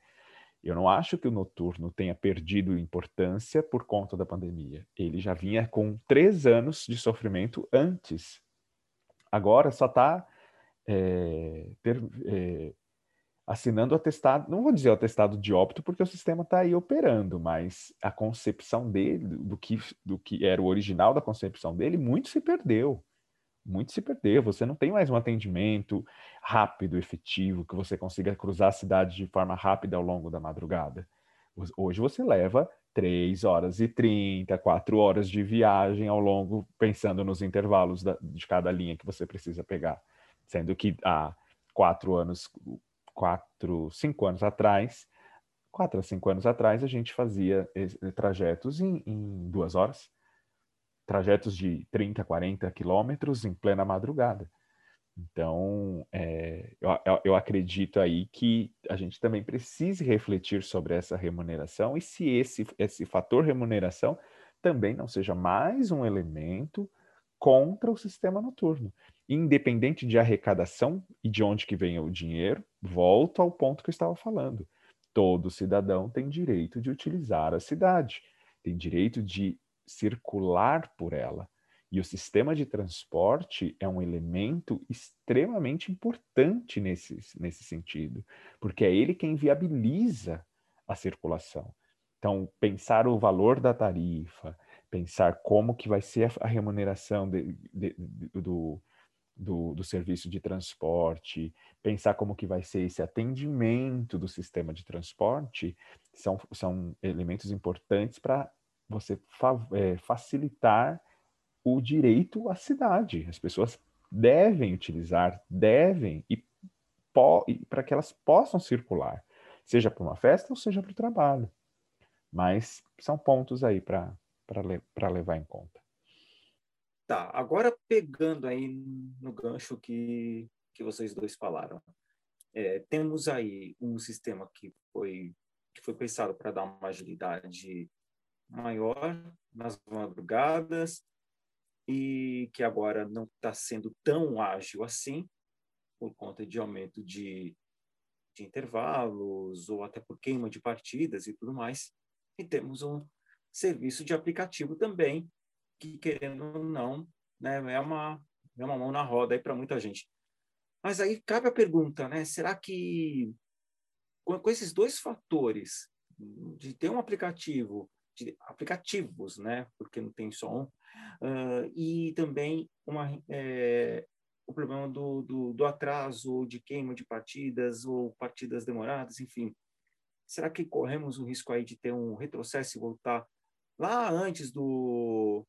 C: Eu não acho que o noturno tenha perdido importância por conta da pandemia. Ele já vinha com três anos de sofrimento antes. Agora só está é, é, assinando o atestado, não vou dizer o atestado de óbito, porque o sistema está aí operando, mas a concepção dele, do que, do que era o original da concepção dele, muito se perdeu muito se perdeu. Você não tem mais um atendimento rápido, efetivo, que você consiga cruzar a cidade de forma rápida ao longo da madrugada. Hoje você leva 3 horas e 30, 4 horas de viagem ao longo, pensando nos intervalos da, de cada linha que você precisa pegar. Sendo que há quatro anos, quatro, cinco anos atrás, quatro a cinco anos atrás, a gente fazia trajetos em, em duas horas trajetos de 30, 40 quilômetros em plena madrugada. Então, é, eu, eu, acredito aí que a gente também precise refletir sobre essa remuneração e se esse, esse fator remuneração também não seja mais um elemento contra o sistema noturno. Independente de arrecadação e de onde que venha o dinheiro, volto ao ponto que eu estava falando. Todo cidadão tem direito de utilizar a cidade, tem direito de circular por ela. E o sistema de transporte é um elemento extremamente importante nesse, nesse sentido, porque é ele quem viabiliza a circulação. Então, pensar o valor da tarifa, pensar como que vai ser a remuneração de, de, de, do, do, do, serviço de transporte, pensar como que vai ser esse atendimento do sistema de transporte, são, são elementos importantes para você fa é, facilitar o direito à cidade. As pessoas devem utilizar, devem, e, para que elas possam circular, seja para uma festa ou seja para o trabalho. Mas são pontos aí para levar em conta.
A: Tá, agora pegando aí no gancho que, que vocês dois falaram, é, temos aí um sistema que foi, que foi pensado para dar uma agilidade maior nas madrugadas, e que agora não está sendo tão ágil assim, por conta de aumento de, de intervalos ou até por queima de partidas e tudo mais. E temos um serviço de aplicativo também, que querendo ou não, né, é, uma, é uma mão na roda aí para muita gente. Mas aí cabe a pergunta, né? Será que com, com esses dois fatores, de ter um aplicativo, aplicativos, né? Porque não tem só um, Uh, e também uma, é, o problema do, do, do, atraso, de queima de partidas ou partidas demoradas, enfim. Será que corremos o risco aí de ter um retrocesso e voltar lá antes do,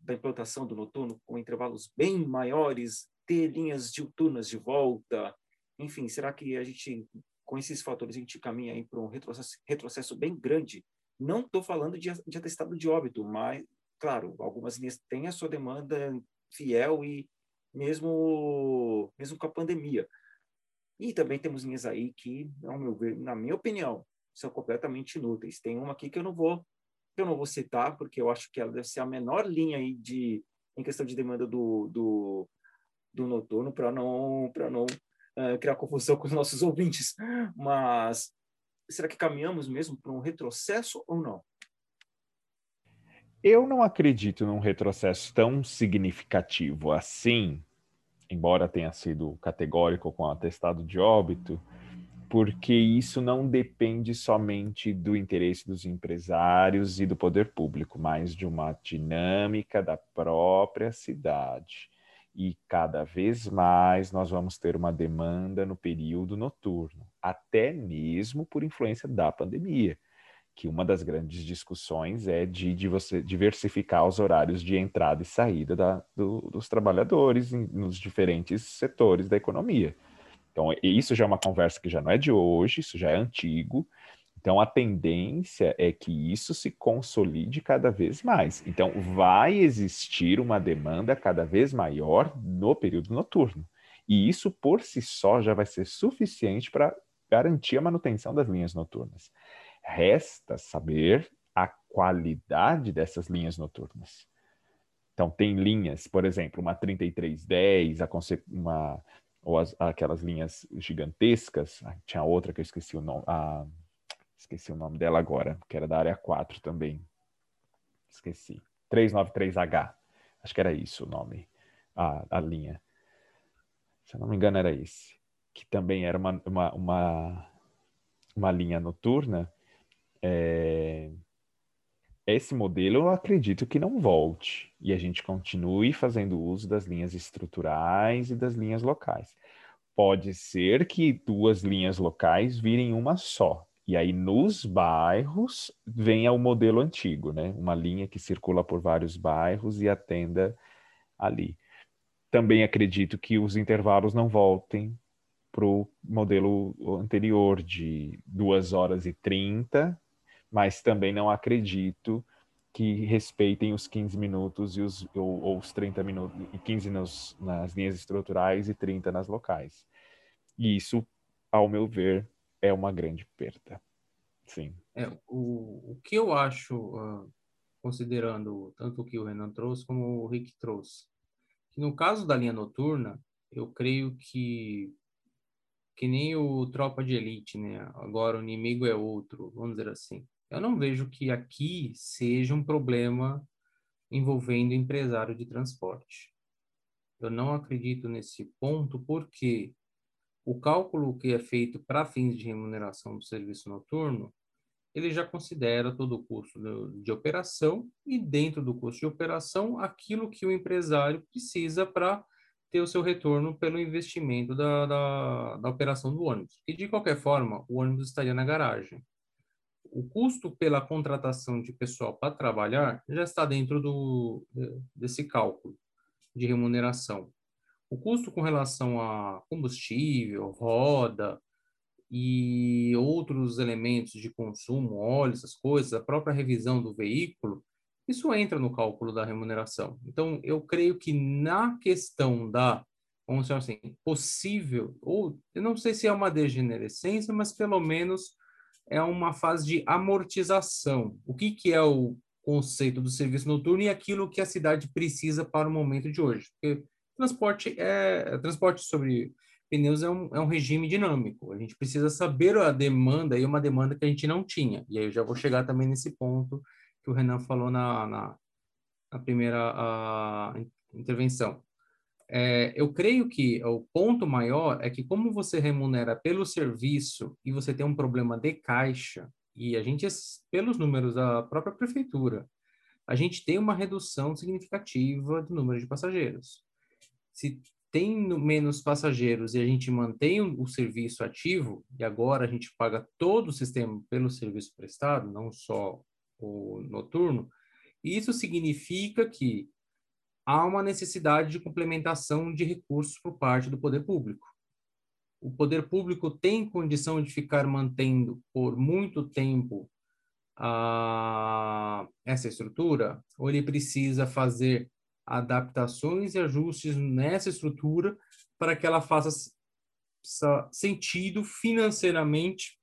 A: da implantação do noturno, com intervalos bem maiores, ter linhas diuturnas de volta? Enfim, será que a gente, com esses fatores, a gente caminha aí para um retrocesso, retrocesso bem grande? Não estou falando de, de atestado de óbito, mas claro, algumas linhas têm a sua demanda fiel e mesmo mesmo com a pandemia. E também temos linhas aí que, ao meu ver, na minha opinião, são completamente inúteis. Tem uma aqui que eu não vou eu não vou citar porque eu acho que ela deve ser a menor linha aí de em questão de demanda do, do, do noturno para não para não uh, criar confusão com os nossos ouvintes. Mas será que caminhamos mesmo para um retrocesso ou não?
C: Eu não acredito num retrocesso tão significativo assim, embora tenha sido categórico com o atestado de óbito, porque isso não depende somente do interesse dos empresários e do poder público, mas de uma dinâmica da própria cidade. E cada vez mais nós vamos ter uma demanda no período noturno, até mesmo por influência da pandemia que uma das grandes discussões é de, de você diversificar os horários de entrada e saída da, do, dos trabalhadores em, nos diferentes setores da economia. Então, isso já é uma conversa que já não é de hoje, isso já é antigo. Então, a tendência é que isso se consolide cada vez mais. Então, vai existir uma demanda cada vez maior no período noturno. E isso, por si só, já vai ser suficiente para garantir a manutenção das linhas noturnas. Resta saber a qualidade dessas linhas noturnas. Então, tem linhas, por exemplo, uma 3310, uma, ou as, aquelas linhas gigantescas, tinha outra que eu esqueci o nome, a, esqueci o nome dela agora, que era da área 4 também. Esqueci. 393H, acho que era isso o nome, a, a linha. Se eu não me engano, era esse. Que também era uma, uma, uma, uma linha noturna é, esse modelo eu acredito que não volte e a gente continue fazendo uso das linhas estruturais e das linhas locais. Pode ser que duas linhas locais virem uma só. E aí, nos bairros, venha o modelo antigo, né? Uma linha que circula por vários bairros e atenda ali. Também acredito que os intervalos não voltem para o modelo anterior de 2 horas e 30 mas também não acredito que respeitem os 15 minutos e os, ou, ou os 30 minutos, 15 nos, nas linhas estruturais e 30 nas locais. E isso, ao meu ver, é uma grande perda. Sim.
B: É, o, o que eu acho, uh, considerando tanto o que o Renan trouxe como o Rick trouxe, que no caso da linha noturna, eu creio que que nem o Tropa de Elite, né? Agora o inimigo é outro, vamos dizer assim. Eu não vejo que aqui seja um problema envolvendo empresário de transporte. Eu não acredito nesse ponto porque o cálculo que é feito para fins de remuneração do serviço noturno, ele já considera todo o custo de operação e dentro do custo de operação aquilo que o empresário precisa para ter o seu retorno pelo investimento da, da, da, operação do ônibus. E de qualquer forma, o ônibus estaria na garagem. O custo pela contratação de pessoal para trabalhar já está dentro do, desse cálculo de remuneração. O custo com relação a combustível, roda, e outros elementos de consumo, óleo, essas coisas, a própria revisão do veículo, isso entra no cálculo da remuneração. Então, eu creio que na questão da, vamos dizer assim, possível, ou eu não sei se é uma degenerescência, mas pelo menos é uma fase de amortização. O que, que é o conceito do serviço noturno e aquilo que a cidade precisa para o momento de hoje? Porque transporte é transporte sobre pneus é um, é um regime dinâmico. A gente precisa saber a demanda e uma demanda que a gente não tinha. E aí eu já vou chegar também nesse ponto que o Renan falou na, na, na primeira a, intervenção. É, eu creio que o ponto maior é que como você remunera pelo serviço e você tem um problema de caixa, e a gente, pelos números da própria prefeitura, a gente tem uma redução significativa do número de passageiros. Se tem menos passageiros e a gente mantém o, serviço ativo, e agora a gente paga todo o sistema pelo serviço prestado, não só o noturno, isso significa que há uma necessidade de complementação de recursos por parte do poder público. O poder público tem condição de ficar mantendo por muito tempo a, essa estrutura, ou ele precisa fazer adaptações e ajustes nessa estrutura para que ela faça sentido financeiramente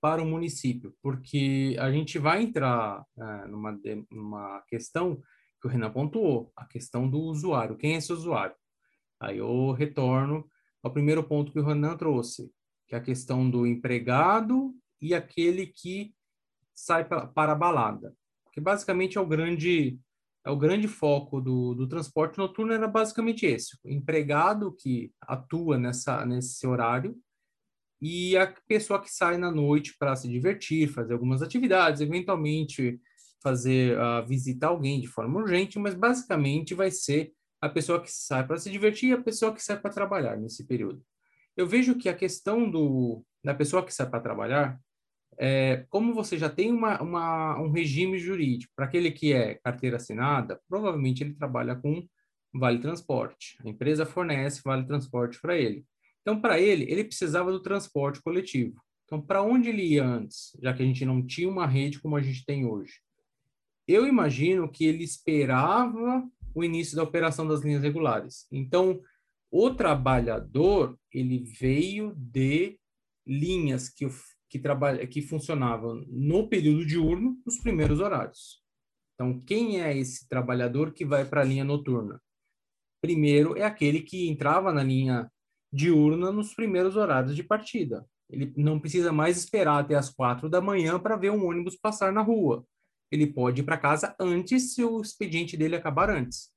B: para o município, porque a gente vai entrar é, numa, numa questão que o Renan pontuou, a questão do usuário. Quem é esse usuário? Aí eu retorno ao primeiro ponto que o Renan trouxe, que é a questão do empregado e aquele que sai para a balada, que basicamente é o grande é o grande foco do, do transporte noturno era basicamente esse: o empregado que atua nessa, nesse horário e a pessoa que sai na noite para se divertir, fazer algumas atividades, eventualmente fazer uh, visitar alguém de forma urgente, mas basicamente vai ser a pessoa que sai para se divertir e a pessoa que sai para trabalhar nesse período. Eu vejo que a questão do, da pessoa que sai para trabalhar é, como você já tem uma, uma, um regime jurídico, para aquele que é carteira assinada, provavelmente ele trabalha com vale transporte. A empresa fornece vale transporte para ele. Então, para ele, ele precisava do transporte coletivo. Então, para onde ele ia antes, já que a gente não tinha uma rede como a gente tem hoje? Eu imagino que ele esperava o início da operação das linhas regulares. Então, o trabalhador, ele veio de linhas que que trabalha, que funcionavam no período diurno, nos primeiros horários. Então, quem é esse trabalhador que vai para a linha noturna? Primeiro é aquele que entrava na linha diurna nos primeiros horários de partida. Ele não precisa mais esperar até as quatro da manhã para ver um ônibus passar na rua. Ele pode ir para casa antes se o expediente dele acabar antes.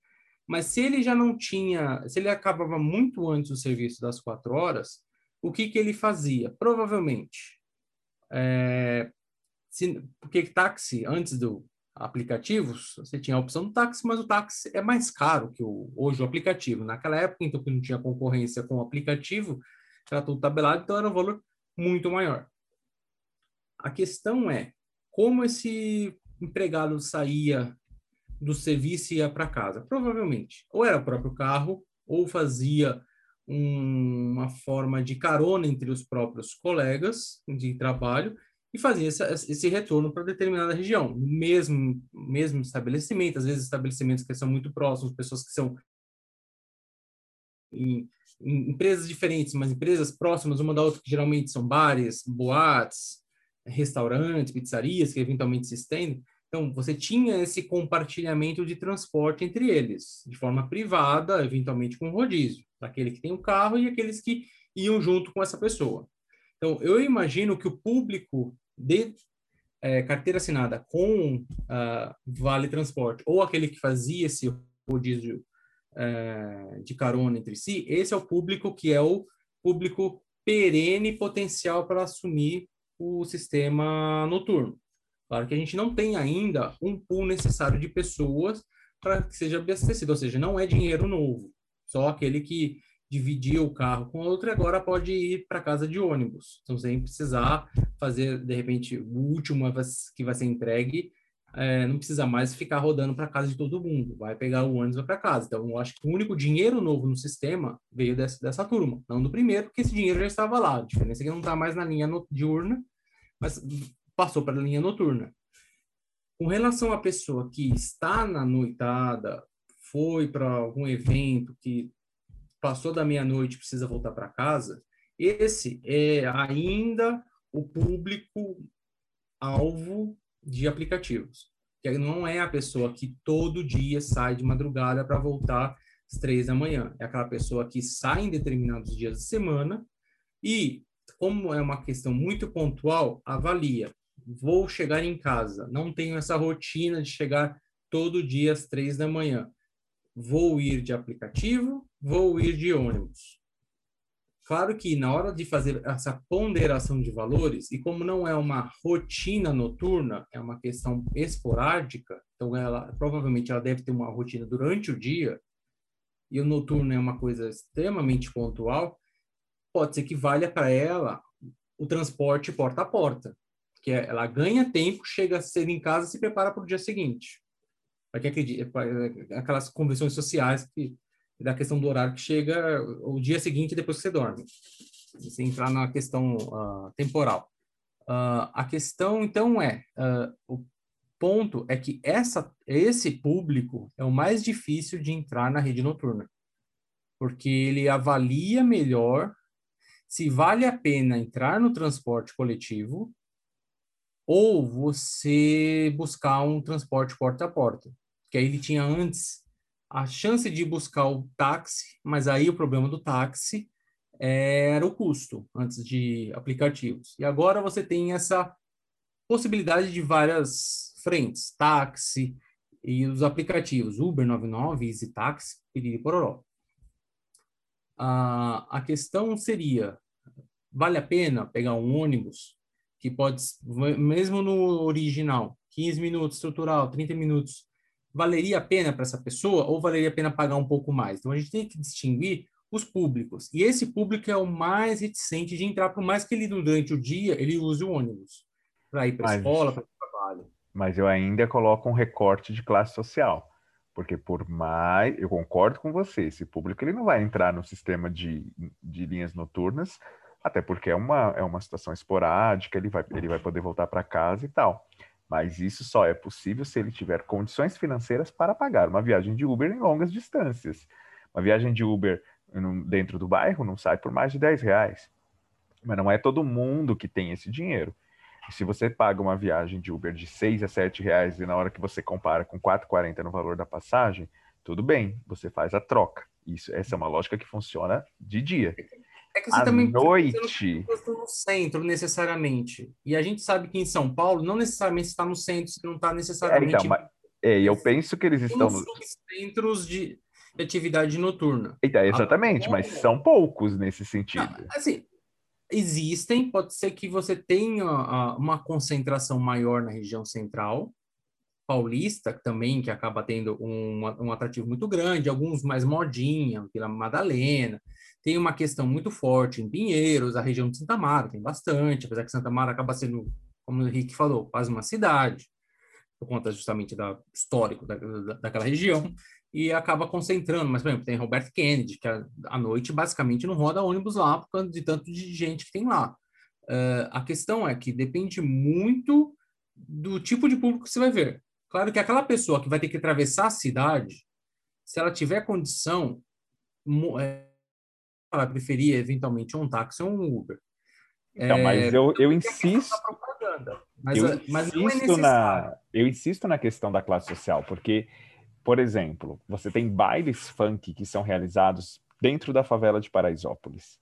B: Mas se ele já não tinha, se ele acabava muito antes do serviço das quatro horas, o que, que ele fazia? Provavelmente é, se, porque táxi, antes do aplicativos, você tinha a opção do táxi, mas o táxi é mais caro que o, hoje o aplicativo. Naquela época, então, que não tinha concorrência com o aplicativo, era tudo tabelado, então era um valor muito maior. A questão é como esse empregado saía do serviço e ia para casa. Provavelmente, ou era o próprio carro, ou fazia um, uma forma de carona entre os próprios colegas de trabalho e fazia esse, esse retorno para determinada região, mesmo mesmo estabelecimento, às vezes estabelecimentos que são muito próximos, pessoas que são em, em empresas diferentes, mas empresas próximas uma da outra, que geralmente são bares, boates, restaurantes, pizzarias, que eventualmente se estendem. Então, você tinha esse compartilhamento de transporte entre eles, de forma privada, eventualmente com rodízio aquele que tem o um carro e aqueles que iam junto com essa pessoa. Então, eu imagino que o público de é, carteira assinada com uh, Vale Transporte ou aquele que fazia esse rodízio uh, de carona entre si, esse é o público que é o público perene potencial para assumir o sistema noturno. Claro que a gente não tem ainda um pool necessário de pessoas para que seja abastecido, ou seja, não é dinheiro novo. Só aquele que dividia o carro com outro agora pode ir para casa de ônibus, então sem precisar fazer de repente o último que vai ser entregue é, não precisa mais ficar rodando para casa de todo mundo, vai pegar o ônibus para casa. Então, eu acho que o único dinheiro novo no sistema veio dessa, dessa turma, não do primeiro, porque esse dinheiro já estava lá. A diferença é que não está mais na linha diurna, mas passou para a linha noturna. Com relação à pessoa que está na noitada, foi para algum evento que passou da meia-noite precisa voltar para casa, esse é ainda o público alvo de aplicativos. Que não é a pessoa que todo dia sai de madrugada para voltar às três da manhã. É aquela pessoa que sai em determinados dias de semana e, como é uma questão muito pontual, avalia. Vou chegar em casa, não tenho essa rotina de chegar todo dia às três da manhã. Vou ir de aplicativo, vou ir de ônibus. Claro que na hora de fazer essa ponderação de valores, e como não é uma rotina noturna, é uma questão esporádica, então ela provavelmente ela deve ter uma rotina durante o dia, e o noturno é uma coisa extremamente pontual, pode ser que valha para ela o transporte porta a porta, que é, ela ganha tempo, chega cedo em casa e se prepara para o dia seguinte. Para que acredite, aquelas convenções sociais que da questão do horário que chega o dia seguinte depois que você dorme. Você entrar na questão uh, temporal. Uh, a questão, então, é: uh, o ponto é que essa, esse público é o mais difícil de entrar na rede noturna, porque ele avalia melhor se vale a pena entrar no transporte coletivo ou você buscar um transporte porta a porta, que aí ele tinha antes a chance de buscar o táxi, mas aí o problema do táxi era o custo antes de aplicativos. E agora você tem essa possibilidade de várias frentes, táxi e os aplicativos Uber 99, Easy Taxi, Piriri Pororó. Ah, a questão seria, vale a pena pegar um ônibus que pode, mesmo no original, 15 minutos estrutural, 30 minutos, valeria a pena para essa pessoa ou valeria a pena pagar um pouco mais? Então a gente tem que distinguir os públicos. E esse público é o mais reticente de entrar, por mais que ele durante o dia ele use o ônibus para ir para a escola, para o trabalho.
C: Mas eu ainda coloco um recorte de classe social. Porque por mais, eu concordo com você, esse público ele não vai entrar no sistema de, de linhas noturnas, até porque é uma, é uma situação esporádica, ele vai, ele vai poder voltar para casa e tal. Mas isso só é possível se ele tiver condições financeiras para pagar uma viagem de Uber em longas distâncias. Uma viagem de Uber dentro do bairro não sai por mais de 10 reais. Mas não é todo mundo que tem esse dinheiro. Se você paga uma viagem de Uber de 6 a 7 reais e na hora que você compara com 4,40 no valor da passagem, tudo bem, você faz a troca. Isso, essa é uma lógica que funciona de dia.
B: É que você à também noite. Você não no centro necessariamente. E a gente sabe que em São Paulo não necessariamente está no centro, você não está necessariamente. É, então,
C: mas, é, eu penso que eles estão nos
B: centros de atividade noturna.
C: Então, exatamente, mas são poucos nesse sentido. Não,
B: assim, existem, pode ser que você tenha uma concentração maior na região central, paulista também, que acaba tendo um, um atrativo muito grande, alguns mais modinha, Vila Madalena, tem uma questão muito forte em Pinheiros, a região de Santa Mara, tem bastante, apesar que Santa Mara acaba sendo, como o Henrique falou, quase uma cidade, por conta justamente do histórico da, da, daquela região, e acaba concentrando. Mas, por exemplo, tem Robert Kennedy, que à noite basicamente não roda ônibus lá por causa de tanto de gente que tem lá. Uh, a questão é que depende muito do tipo de público que você vai ver. Claro que aquela pessoa que vai ter que atravessar a cidade, se ela tiver condição, é, ela preferir eventualmente um táxi ou um Uber.
C: Então, é, mas eu, eu insisto. Mas, eu, mas é insisto é na, eu insisto na questão da classe social, porque, por exemplo, você tem bailes funk que são realizados dentro da favela de Paraisópolis.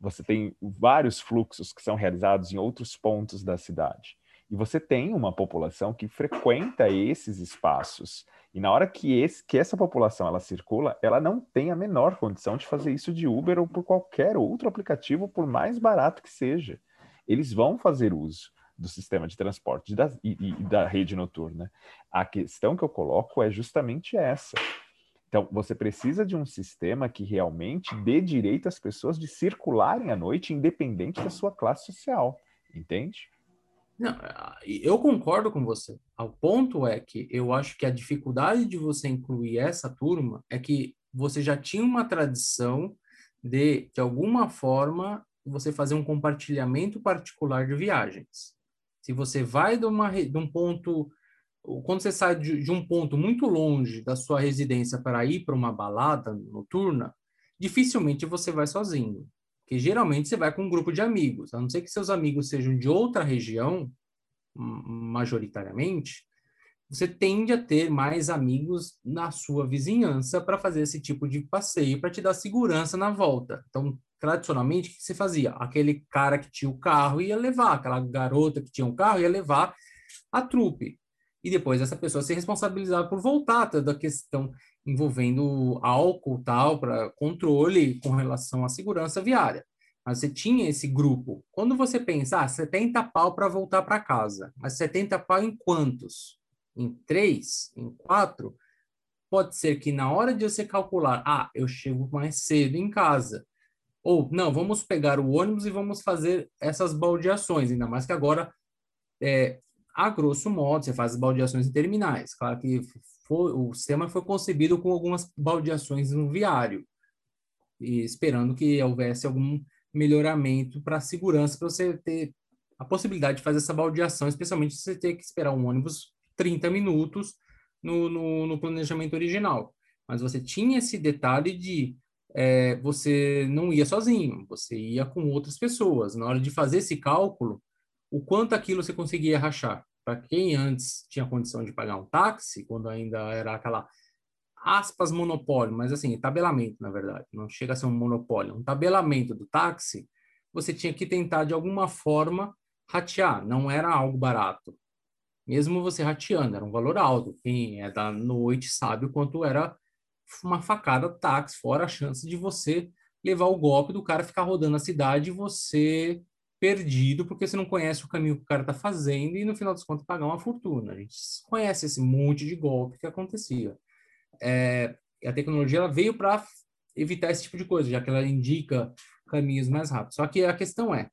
C: Você tem vários fluxos que são realizados em outros pontos da cidade. E você tem uma população que frequenta esses espaços. E na hora que, esse, que essa população ela circula, ela não tem a menor condição de fazer isso de Uber ou por qualquer outro aplicativo, por mais barato que seja. eles vão fazer uso do sistema de transporte da, e, e da rede noturna. A questão que eu coloco é justamente essa. Então, você precisa de um sistema que realmente dê direito às pessoas de circularem à noite, independente da sua classe social. Entende?
B: Não, eu concordo com você. O ponto é que eu acho que a dificuldade de você incluir essa turma é que você já tinha uma tradição de, de alguma forma, você fazer um compartilhamento particular de viagens. Se você vai de, uma, de um ponto, quando você sai de, de um ponto muito longe da sua residência para ir para uma balada noturna, dificilmente você vai sozinho. Porque geralmente você vai com um grupo de amigos, a não ser que seus amigos sejam de outra região, majoritariamente, você tende a ter mais amigos na sua vizinhança para fazer esse tipo de passeio, para te dar segurança na volta. Então, tradicionalmente, o que você fazia? Aquele cara que tinha o carro ia levar, aquela garota que tinha o carro ia levar a trupe. E depois essa pessoa ser responsabilizada por voltar da questão envolvendo álcool tal, para controle com relação à segurança viária. Mas você tinha esse grupo. Quando você pensa, ah, 70 pau para voltar para casa, mas 70 pau em quantos? Em três? Em quatro? Pode ser que na hora de você calcular, ah, eu chego mais cedo em casa, ou, não, vamos pegar o ônibus e vamos fazer essas baldeações, ainda mais que agora, é, a grosso modo, você faz as baldeações terminais. Claro que foi, o sistema foi concebido com algumas baldeações no viário, esperando que houvesse algum melhoramento para a segurança, para você ter a possibilidade de fazer essa baldeação, especialmente se você ter que esperar um ônibus 30 minutos no, no, no planejamento original. Mas você tinha esse detalhe de é, você não ia sozinho, você ia com outras pessoas. Na hora de fazer esse cálculo, o quanto aquilo você conseguia rachar. Para quem antes tinha condição de pagar um táxi, quando ainda era aquela aspas monopólio, mas assim, tabelamento, na verdade, não chega a ser um monopólio, um tabelamento do táxi, você tinha que tentar de alguma forma ratear, não era algo barato. Mesmo você rateando, era um valor alto. Quem é da noite sabe o quanto era uma facada táxi, fora a chance de você levar o golpe do cara ficar rodando a cidade e você perdido porque você não conhece o caminho que o cara está fazendo e no final das contas pagar uma fortuna. A gente conhece esse monte de golpe que acontecia. É, a tecnologia ela veio para evitar esse tipo de coisa, já que ela indica caminhos mais rápidos. Só que a questão é,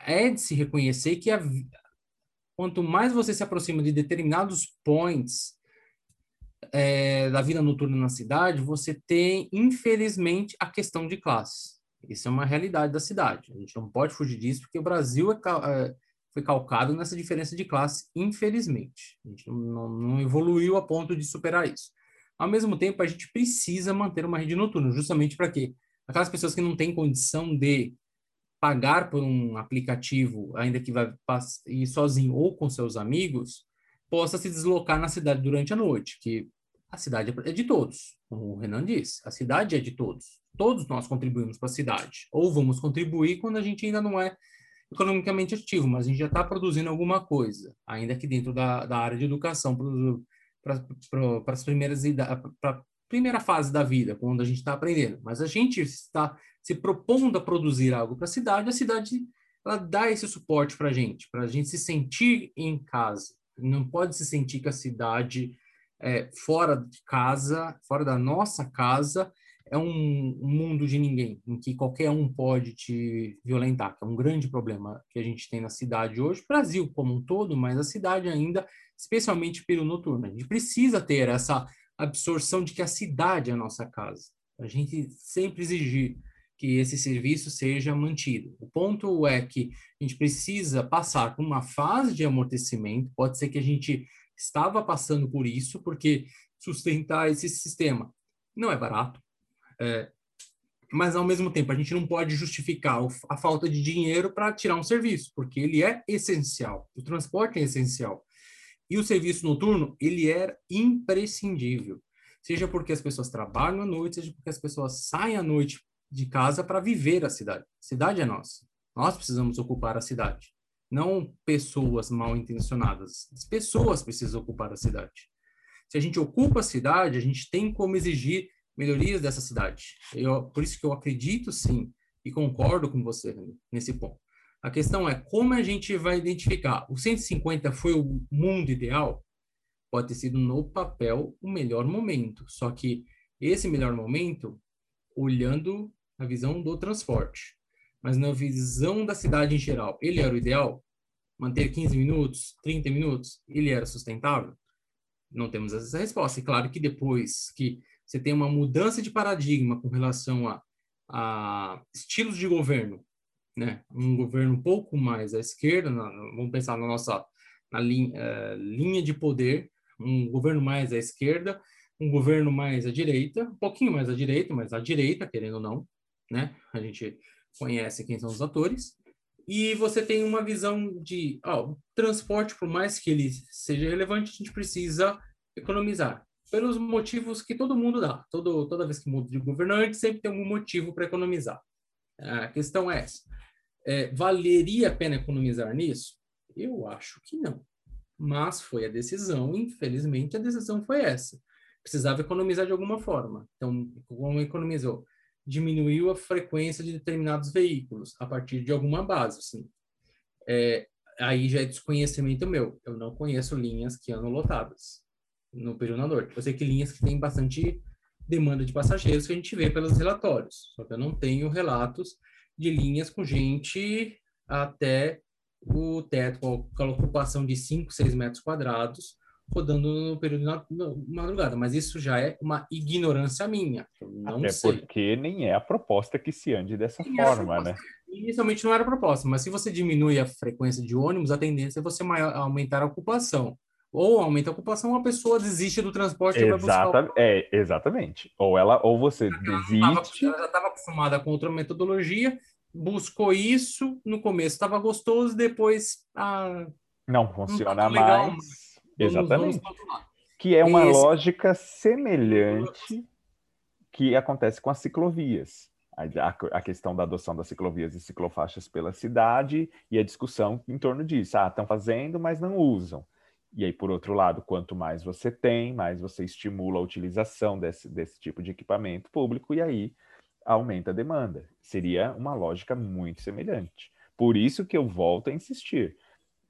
B: é de se reconhecer que a, quanto mais você se aproxima de determinados points é, da vida noturna na cidade, você tem, infelizmente, a questão de classe. Isso é uma realidade da cidade. A gente não pode fugir disso, porque o Brasil é, é, foi calcado nessa diferença de classe, infelizmente. A gente não, não evoluiu a ponto de superar isso. Ao mesmo tempo, a gente precisa manter uma rede noturna, justamente para quê? Aquelas pessoas que não têm condição de pagar por um aplicativo, ainda que vai ir sozinho ou com seus amigos, possa se deslocar na cidade durante a noite, que a cidade é de todos, como o Renan disse, a cidade é de todos. Todos nós contribuímos para a cidade, ou vamos contribuir quando a gente ainda não é economicamente ativo, mas a gente já está produzindo alguma coisa, ainda que dentro da, da área de educação, para as primeiras para primeira fase da vida, quando a gente está aprendendo. Mas a gente está se propondo a produzir algo para a cidade, a cidade ela dá esse suporte para a gente, para a gente se sentir em casa. Não pode se sentir que a cidade é, fora de casa, fora da nossa casa, é um, mundo de ninguém, em que qualquer um pode te violentar, que é um grande problema que a gente tem na cidade hoje, Brasil como um todo, mas a cidade ainda especialmente pelo noturno. A gente precisa ter essa absorção de que a cidade é a nossa casa. A gente sempre exigir que esse serviço seja mantido. O ponto é que a gente precisa passar por uma fase de amortecimento. Pode ser que a gente estava passando por isso, porque sustentar esse sistema não é barato. É, mas ao mesmo tempo a gente não pode justificar a falta de dinheiro para tirar um serviço, porque ele é essencial. O transporte é essencial. E o serviço noturno, ele era imprescindível. Seja porque as pessoas trabalham à noite, seja porque as pessoas saem à noite de casa para viver a cidade. A cidade é nossa. Nós precisamos ocupar a cidade. Não pessoas mal intencionadas. As pessoas precisam ocupar a cidade. Se a gente ocupa a cidade, a gente tem como exigir melhorias dessa cidade. Eu, por isso que eu acredito sim e concordo com você nesse ponto. A questão é como a gente vai identificar. O 150 foi o mundo ideal? Pode ter sido no papel o melhor momento, só que esse melhor momento olhando a visão do transporte. Mas na visão da cidade em geral, ele era o ideal? Manter 15 minutos, 30 minutos, ele era sustentável? Não temos essa resposta. E claro que depois que você tem uma mudança de paradigma com relação a, a estilos de governo, né? Um governo um pouco mais à esquerda, na, vamos pensar na nossa na linha, uh, linha de poder, um governo mais à esquerda, um governo mais à direita, um pouquinho mais à direita, mas à direita, querendo ou não, né? A gente conhece quem são os atores. E você tem uma visão de, ó, transporte, por mais que ele seja relevante, a gente precisa economizar. Pelos motivos que todo mundo dá. Todo, toda vez que muda de governante, sempre tem algum motivo para economizar. A questão é essa. É, valeria a pena economizar nisso? Eu acho que não. Mas foi a decisão, infelizmente, a decisão foi essa. Precisava economizar de alguma forma. Então, como economizou? Diminuiu a frequência de determinados veículos a partir de alguma base. Assim. É, aí já é desconhecimento meu. Eu não conheço linhas que andam lotadas no período norte. Eu sei que linhas que têm bastante demanda de passageiros que a gente vê pelos relatórios. Só que eu não tenho relatos de linhas com gente até o teto, com a ocupação de 5, 6 metros quadrados, rodando no período de madrugada. Mas isso já é uma ignorância minha. não
C: Até
B: sei.
C: porque nem é a proposta que se ande dessa nem forma, né?
B: Inicialmente não era a proposta, mas se você diminui a frequência de ônibus, a tendência é você maior, aumentar a ocupação. Ou aumenta a ocupação, a pessoa desiste do transporte
C: Exata, buscar... É, exatamente. Ou ela, ou você desiste...
B: Ela já estava acostumada com outra metodologia, buscou isso, no começo estava gostoso, depois... Ah,
C: não funciona não tá mais. Exatamente. Vamos, vamos que é uma Esse... lógica semelhante que acontece com as ciclovias. A, a, questão da adoção das ciclovias e ciclofaixas pela cidade e a discussão em torno disso. Ah, estão fazendo, mas não usam. E aí, por outro lado, quanto mais você tem, mais você estimula a utilização desse, desse tipo de equipamento público, e aí aumenta a demanda. Seria uma lógica muito semelhante. Por isso que eu volto a insistir.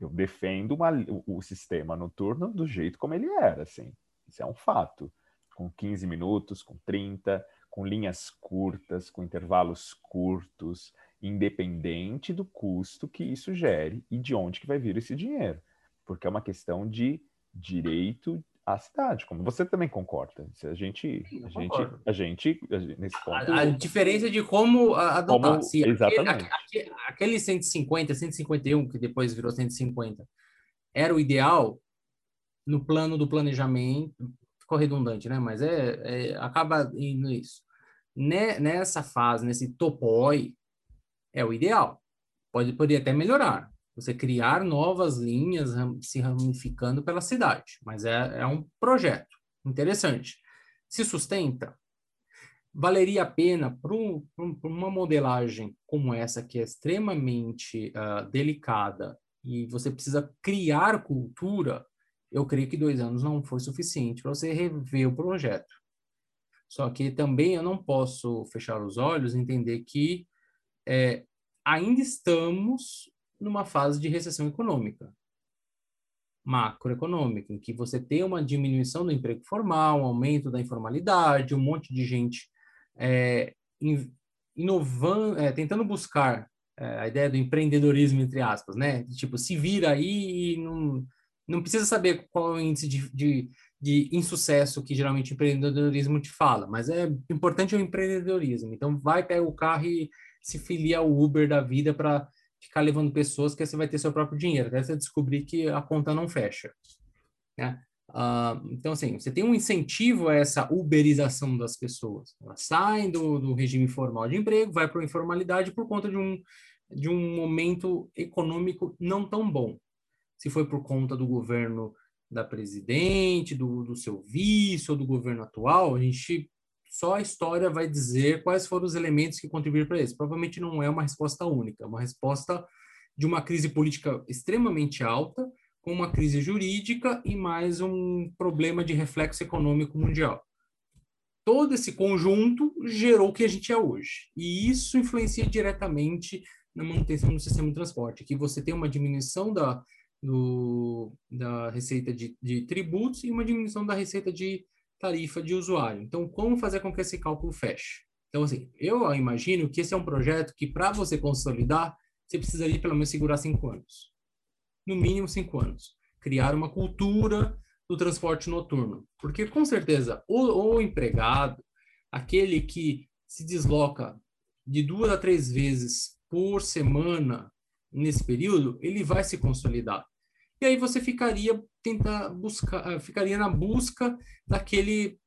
C: Eu defendo uma, o, o, sistema noturno do jeito como ele era, assim. Isso é um fato. Com 15 minutos, com 30, com linhas curtas, com intervalos curtos, independente do custo que isso gere e de onde que vai vir esse dinheiro porque é uma questão de direito à cidade, como você também concorda. A gente, a gente, a gente, a gente, nesse ponto.
B: A, a diferença de como adotar.
C: Como, Se exatamente.
B: Aquele, aquele 150, 151, que depois virou 150, era o ideal no plano do planejamento. Ficou redundante, né? Mas é, é acaba indo isso. Nessa fase, nesse topoi, é o ideal. Pode, poderia até melhorar, você criar novas linhas se ramificando pela cidade. Mas é, é um projeto interessante. Se sustenta? Valeria a pena para um, uma modelagem como essa, que é extremamente uh, delicada, e você precisa criar cultura, eu creio que dois anos não foi suficiente para você rever o projeto. Só que também eu não posso fechar os olhos e entender que é, ainda estamos numa fase de recessão econômica, macroeconômica, em que você tem uma diminuição do emprego formal, um aumento da informalidade, um monte de gente é, inovando, é, tentando buscar é, a ideia do empreendedorismo, entre aspas, né? Tipo, se vira aí e não, não precisa saber qual é o índice de, de, de insucesso que geralmente o empreendedorismo te fala, mas é importante o empreendedorismo. Então, vai, pega o carro e se filia ao Uber da vida para ficar levando pessoas que você vai ter seu próprio dinheiro, até você descobrir que a conta não fecha. Né? Uh, então, assim, você tem um incentivo a essa uberização das pessoas. Elas saem do, do regime formal de emprego, vai para a informalidade por conta de um, de um momento econômico não tão bom. Se foi por conta do governo da presidente, do, do seu vice ou do governo atual, a gente só a história vai dizer quais foram os elementos que contribuíram para isso. Provavelmente não é uma resposta única, é uma resposta de uma crise política extremamente alta, com uma crise jurídica e mais um problema de reflexo econômico mundial. Todo esse conjunto gerou o que a gente é hoje. E isso influencia diretamente na manutenção do sistema de transporte, que você tem uma diminuição da, do, da receita de, de tributos e uma diminuição da receita de tarifa de usuário. Então, como fazer com que esse cálculo feche? Então, assim, eu imagino que esse é um projeto que, para você consolidar, você precisaria pelo menos segurar cinco anos. No mínimo cinco anos. Criar uma cultura do transporte noturno. Porque, com certeza, o, o empregado, aquele que se desloca de duas a três vezes por semana nesse período, ele vai se consolidar. E aí você ficaria tentar buscar, ah, ficaria na busca daquele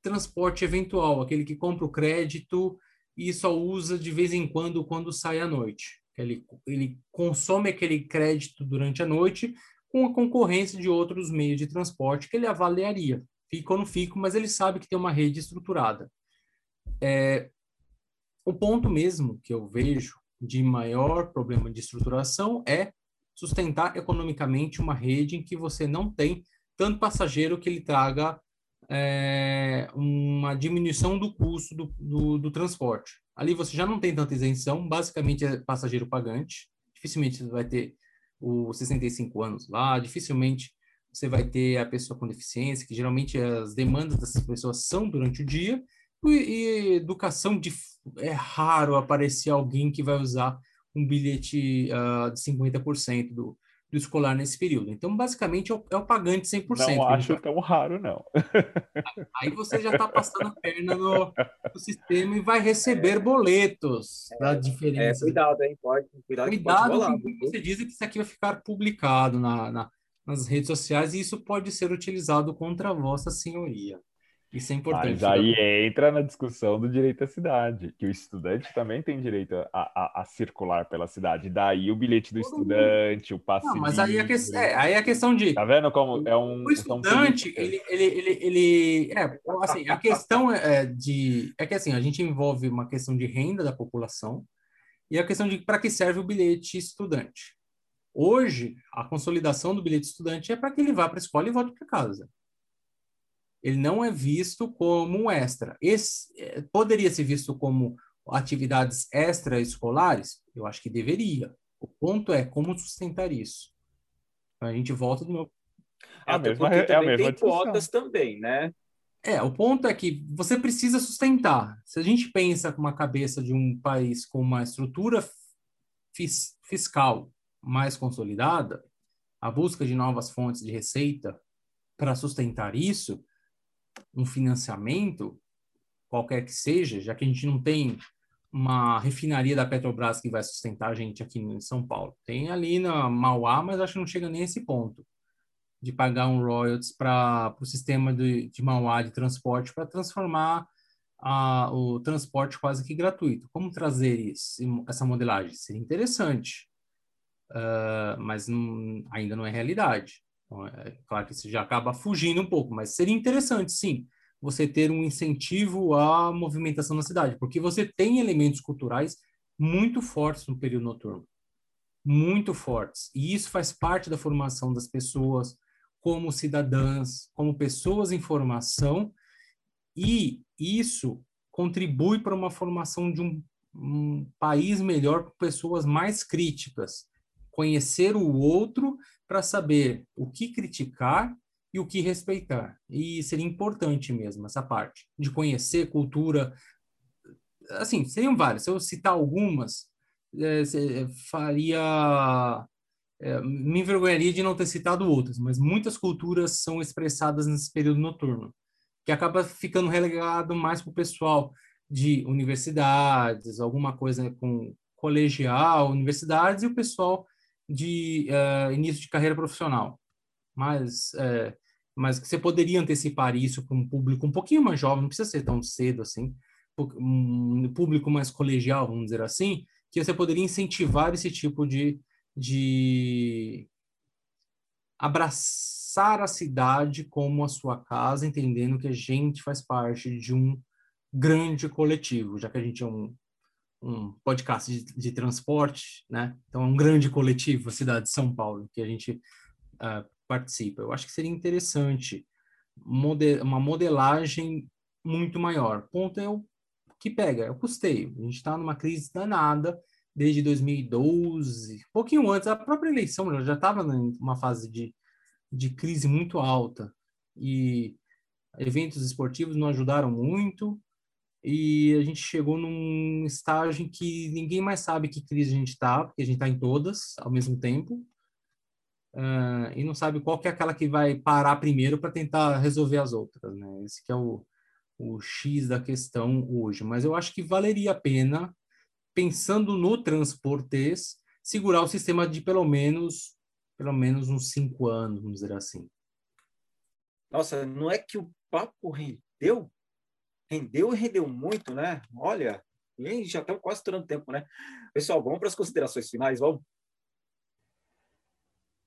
B: transporte eventual, aquele que compra o crédito e só usa de vez em quando quando sai à noite. Ele, ele consome aquele crédito durante a noite com a concorrência de outros meios de transporte que ele avaliaria. Fica ou não fica, mas ele sabe que tem uma rede estruturada. É, o ponto mesmo que eu vejo de maior problema de estruturação é sustentar economicamente uma rede em que você não tem tanto passageiro que ele traga é, uma diminuição do custo do, do, do, transporte. Ali você já não tem tanta isenção, basicamente é passageiro pagante, dificilmente você vai ter os 65 anos lá, dificilmente você vai ter a pessoa com deficiência, que geralmente as demandas dessas pessoas são durante o dia, e, e educação, de, é raro aparecer alguém que vai usar um bilhete uh, de 50% do, do escolar nesse período. Então, basicamente, é o, é o pagante 100%.
C: Não acho tão raro, não.
B: Aí você já está passando a perna no, no, sistema e vai receber boletos é, da diferença.
A: É, cuidado, hein? Pode, cuidado,
B: cuidado
A: pode rolar,
B: com você diz que isso aqui vai ficar publicado na, na, nas redes sociais e isso pode ser utilizado contra Vossa Senhoria. Isso é importante.
C: Mas aí né? entra na discussão do direito à cidade, que o estudante também tem direito a, a, a circular pela cidade. Daí o bilhete do estudante, o passe. Não,
B: mas aí a, que, é, aí a questão de.
C: Tá vendo como é um.
B: O estudante, ele, ele, ele, ele. É, assim, a questão é de. É que assim, a gente envolve uma questão de renda da população e a questão de para que serve o bilhete estudante. Hoje, a consolidação do bilhete estudante é para que ele vá para a escola e volte para casa ele não é visto como extra. Esse, é, poderia ser visto como atividades extraescolares? Eu acho que deveria. O ponto é como sustentar isso. A gente volta do meu.
A: É a mesma, é a mesma tem quotas também, né?
B: É, o ponto é que você precisa sustentar. Se a gente pensa com uma cabeça de um país com uma estrutura fis fiscal mais consolidada, a busca de novas fontes de receita para sustentar isso, um financiamento, qualquer que seja, já que a gente não tem uma refinaria da Petrobras que vai sustentar a gente aqui em São Paulo. Tem ali na Mauá, mas acho que não chega nem a esse ponto de pagar um royalties para o sistema de, de Mauá de transporte para transformar a, o transporte quase que gratuito. Como trazer isso, essa modelagem? Seria interessante, uh, mas não, ainda não é realidade. Então, é claro que isso já acaba fugindo um pouco, mas seria interessante, sim, você ter um incentivo à movimentação na cidade, porque você tem elementos culturais muito fortes no período noturno. Muito fortes. E isso faz parte da formação das pessoas como cidadãs, como pessoas em formação, e isso contribui para uma formação de um, um país melhor com pessoas mais críticas. Conhecer o outro para saber o que criticar e o que respeitar. E seria importante mesmo essa parte de conhecer cultura. Assim, seriam várias. Se eu citar algumas, é, faria. É, me envergonharia de não ter citado outras, mas muitas culturas são expressadas nesse período noturno, que acaba ficando relegado mais para o pessoal de universidades, alguma coisa com colegial, universidades, e o pessoal de uh, início de carreira profissional, mas uh, mas que você poderia antecipar isso para um público um pouquinho mais jovem, não precisa ser tão cedo assim, um público mais colegial, vamos dizer assim, que você poderia incentivar esse tipo de, de abraçar a cidade como a sua casa, entendendo que a gente faz parte de um grande coletivo, já que a gente é um, um podcast de, de, transporte, né? Então é um grande coletivo, a cidade de São Paulo, que a gente uh, participa. Eu acho que seria interessante uma modelagem muito maior. Ponto é o que pega, é o custeio. A gente está numa crise danada desde 2012, um pouquinho antes, a própria eleição já estava numa fase de, de crise muito alta e eventos esportivos não ajudaram muito e a gente chegou num estágio em que ninguém mais sabe que crise a gente está, porque a gente está em todas ao mesmo tempo uh, e não sabe qual que é aquela que vai parar primeiro para tentar resolver as outras, né? Esse que é o, o X da questão hoje. Mas eu acho que valeria a pena pensando no transportes, segurar o sistema de pelo menos, pelo menos uns cinco anos, vamos dizer assim.
A: Nossa, não é que o papo rendeu? Rendeu e rendeu muito, né? Olha, já estamos quase estourando tempo, né? Pessoal, vamos para as considerações finais, vamos?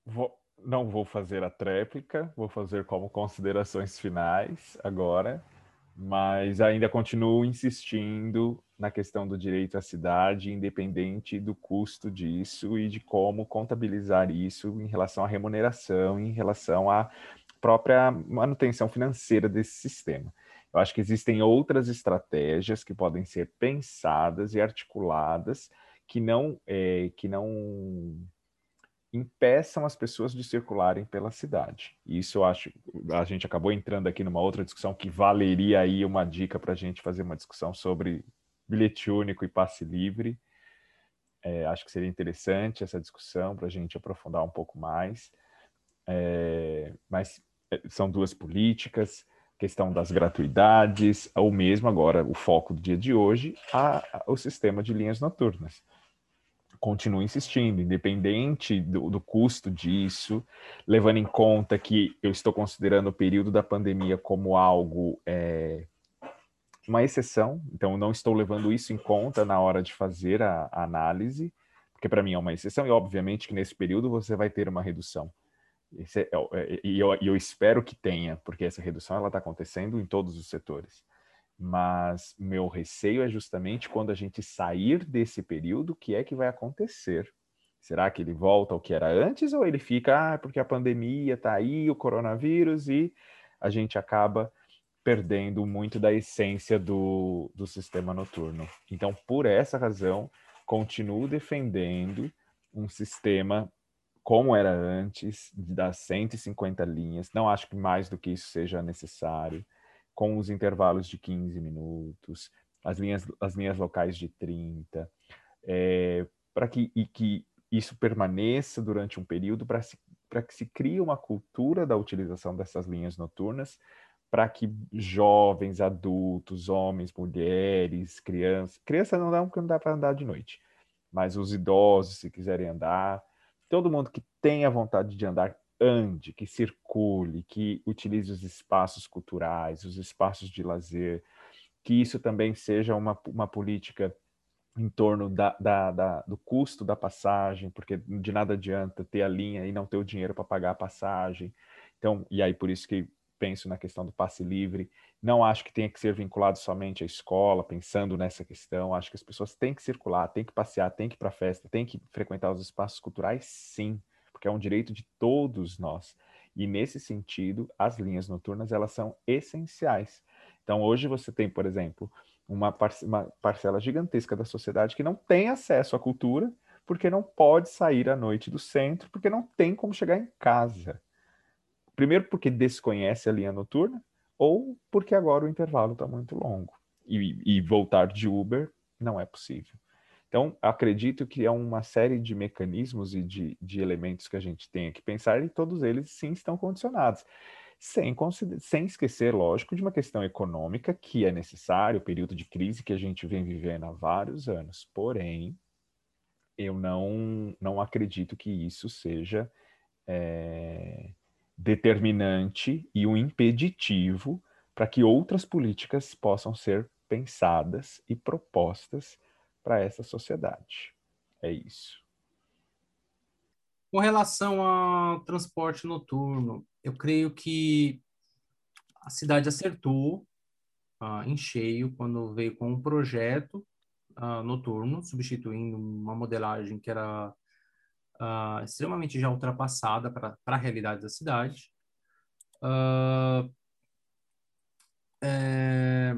C: Vou, não vou fazer a tréplica, vou fazer como considerações finais agora mas ainda continuo insistindo na questão do direito à cidade, independente do custo disso e de como contabilizar isso em relação à remuneração, em relação à própria manutenção financeira desse sistema. Eu acho que existem outras estratégias que podem ser pensadas e articuladas que não, é, que não impeçam as pessoas de circularem pela cidade. Isso eu acho, a gente acabou entrando aqui numa outra discussão que valeria aí uma dica para a gente fazer uma discussão sobre bilhete único e passe livre. É, acho que seria interessante essa discussão para a gente aprofundar um pouco mais. É, mas é, são duas políticas, questão das gratuidades, ou mesmo agora o foco do dia de hoje, a, a, o sistema de linhas noturnas continuo insistindo, independente do, do, custo disso, levando em conta que eu estou considerando o período da pandemia como algo, é, uma exceção, então não estou levando isso em conta na hora de fazer a, a análise, porque para mim é uma exceção, e obviamente que nesse período você vai ter uma redução. É, é, e eu, eu espero que tenha, porque essa redução ela está acontecendo em todos os setores mas meu receio é justamente quando a gente sair desse período, o que é que vai acontecer? Será que ele volta ao que era antes ou ele fica, ah, porque a pandemia está aí, o coronavírus, e a gente acaba perdendo muito da essência do, do sistema noturno. Então, por essa razão, continuo defendendo um sistema como era antes, das 150 linhas. Não acho que mais do que isso seja necessário com os intervalos de 15 minutos, as linhas, as linhas locais de 30, é, para que, e que isso permaneça durante um período, para que se crie uma cultura da utilização dessas linhas noturnas, para que jovens, adultos, homens, mulheres, crianças, criança não dá porque não dá para andar de noite, mas os idosos, se quiserem andar, todo mundo que tenha vontade de andar ande, que circule, que utilize os espaços culturais, os espaços de lazer, que isso também seja uma, uma política em torno da, da, da, do custo da passagem, porque de nada adianta ter a linha e não ter o dinheiro para pagar a passagem. Então, e aí por isso que penso na questão do passe livre. Não acho que tenha que ser vinculado somente à escola, pensando nessa questão. Acho que as pessoas têm que circular, têm que passear, têm que ir para festa, têm que frequentar os espaços culturais, sim porque é um direito de todos nós. E nesse sentido, as linhas noturnas elas são essenciais. Então, hoje você tem, por exemplo, uma, uma parcela gigantesca da sociedade que não tem acesso à cultura, porque não pode sair à noite do centro, porque não tem como chegar em casa. Primeiro, porque desconhece a linha noturna, ou porque agora o intervalo está muito longo. E, e voltar de Uber não é possível. Então, acredito que é uma série de mecanismos e de, de elementos que a gente tem que pensar e todos eles sim estão condicionados. Sem, sem esquecer, lógico, de uma questão econômica que é necessário, o período de crise que a gente vem vivendo há vários anos. Porém, eu não, não acredito que isso seja é, determinante e um impeditivo para que outras políticas possam ser pensadas e propostas para essa sociedade. É isso.
B: Com relação ao transporte noturno, eu creio que a cidade acertou uh, em cheio quando veio com um projeto uh, noturno, substituindo uma modelagem que era uh, extremamente já ultrapassada para a realidade da cidade. É,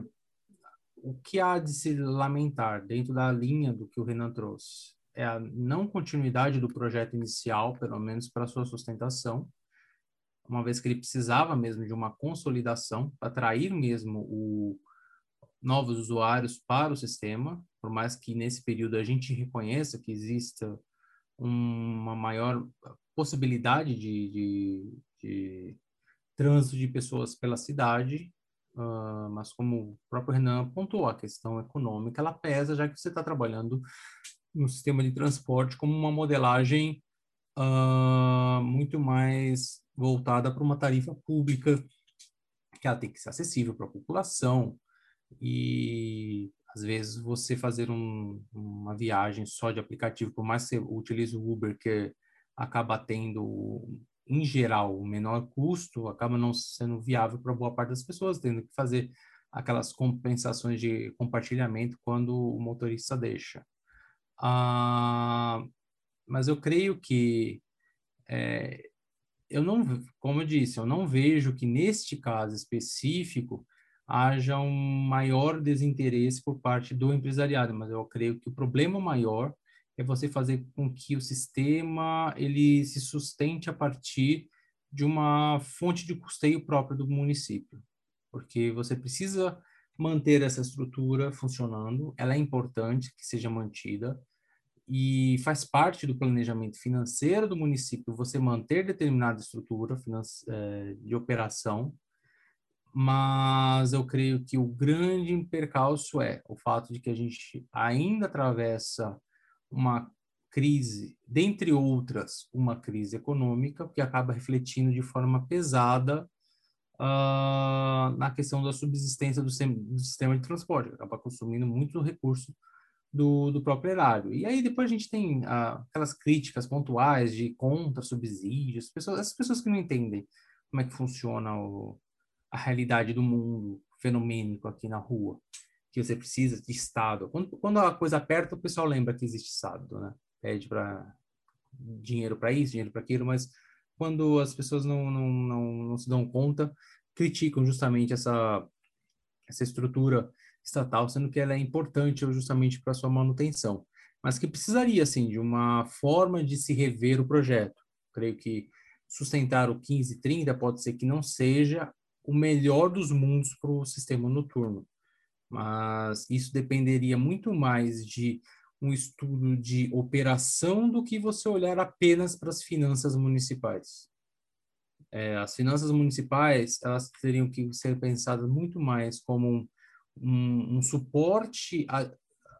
B: o que há de se lamentar dentro da linha do que o Renan trouxe é a não continuidade do projeto inicial, pelo menos para sua sustentação, uma vez que ele precisava mesmo de uma consolidação para atrair mesmo o, novos usuários para o sistema, por mais que nesse período a gente reconheça que exista uma maior possibilidade de, de, de trânsito de pessoas pela cidade, uh, mas como o próprio Renan pontuou, a questão econômica ela pesa, já que você está trabalhando no sistema de transporte como uma modelagem uh, muito mais voltada para uma tarifa pública, que ela tem que ser acessível para a população, e às vezes você fazer um, uma viagem só de aplicativo, por mais que você utilize o Uber, que acaba tendo, em geral, o menor custo, acaba não sendo viável para boa parte das pessoas, tendo que fazer aquelas compensações de compartilhamento quando o motorista deixa. Ah, mas eu creio que é, eu não, como eu disse, eu não vejo que neste caso específico haja um maior desinteresse por parte do empresariado, mas eu creio que o problema maior é você fazer com que o sistema ele se sustente a partir de uma fonte de custeio própria do município, porque você precisa manter essa estrutura funcionando, ela é importante que seja mantida e faz parte do planejamento financeiro do município você manter determinada estrutura eh, de operação mas eu creio que o grande percalço é o fato de que a gente ainda atravessa uma crise, dentre outras, uma crise econômica, que acaba refletindo de forma pesada uh, na questão da subsistência do, do, sistema de transporte, acaba consumindo muito recurso do, do próprio erário. E aí depois a gente tem uh, aquelas críticas pontuais de contra subsídios, pessoas, as pessoas que não entendem como é que funciona o, a realidade do mundo fenomênico aqui na rua, que você precisa de Estado. Quando, quando a coisa aperta, o pessoal lembra que existe Estado, né? Pede para dinheiro para isso, dinheiro para aquilo, mas quando as pessoas não, não, não, não se dão conta, criticam justamente essa, essa estrutura estatal, sendo que ela é importante justamente para sua manutenção, mas que precisaria, assim, de uma forma de se rever o projeto. Creio que sustentar o 1530 pode ser que não seja o melhor dos mundos para o sistema noturno. Mas isso dependeria muito mais de um estudo de operação do que você olhar apenas para as finanças municipais. É, as finanças municipais elas teriam que ser pensadas muito mais como um, um, um suporte a,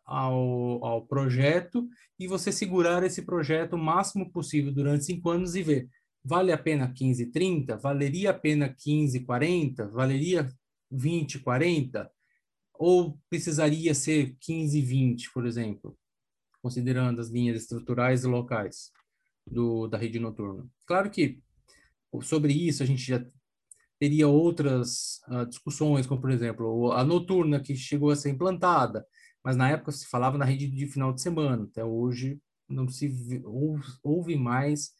B: ao, ao projeto e você segurar esse projeto o máximo possível durante cinco anos e ver Vale a pena 15, 30? Valeria a pena 15, 40? Valeria 20, 40? Ou precisaria ser 15, 20, por exemplo, considerando as linhas estruturais e locais do, da rede noturna? Claro que sobre isso a gente já teria outras uh, discussões, como por exemplo a noturna que chegou a ser implantada, mas na época se falava na rede de final de semana. Até hoje não se ouve mais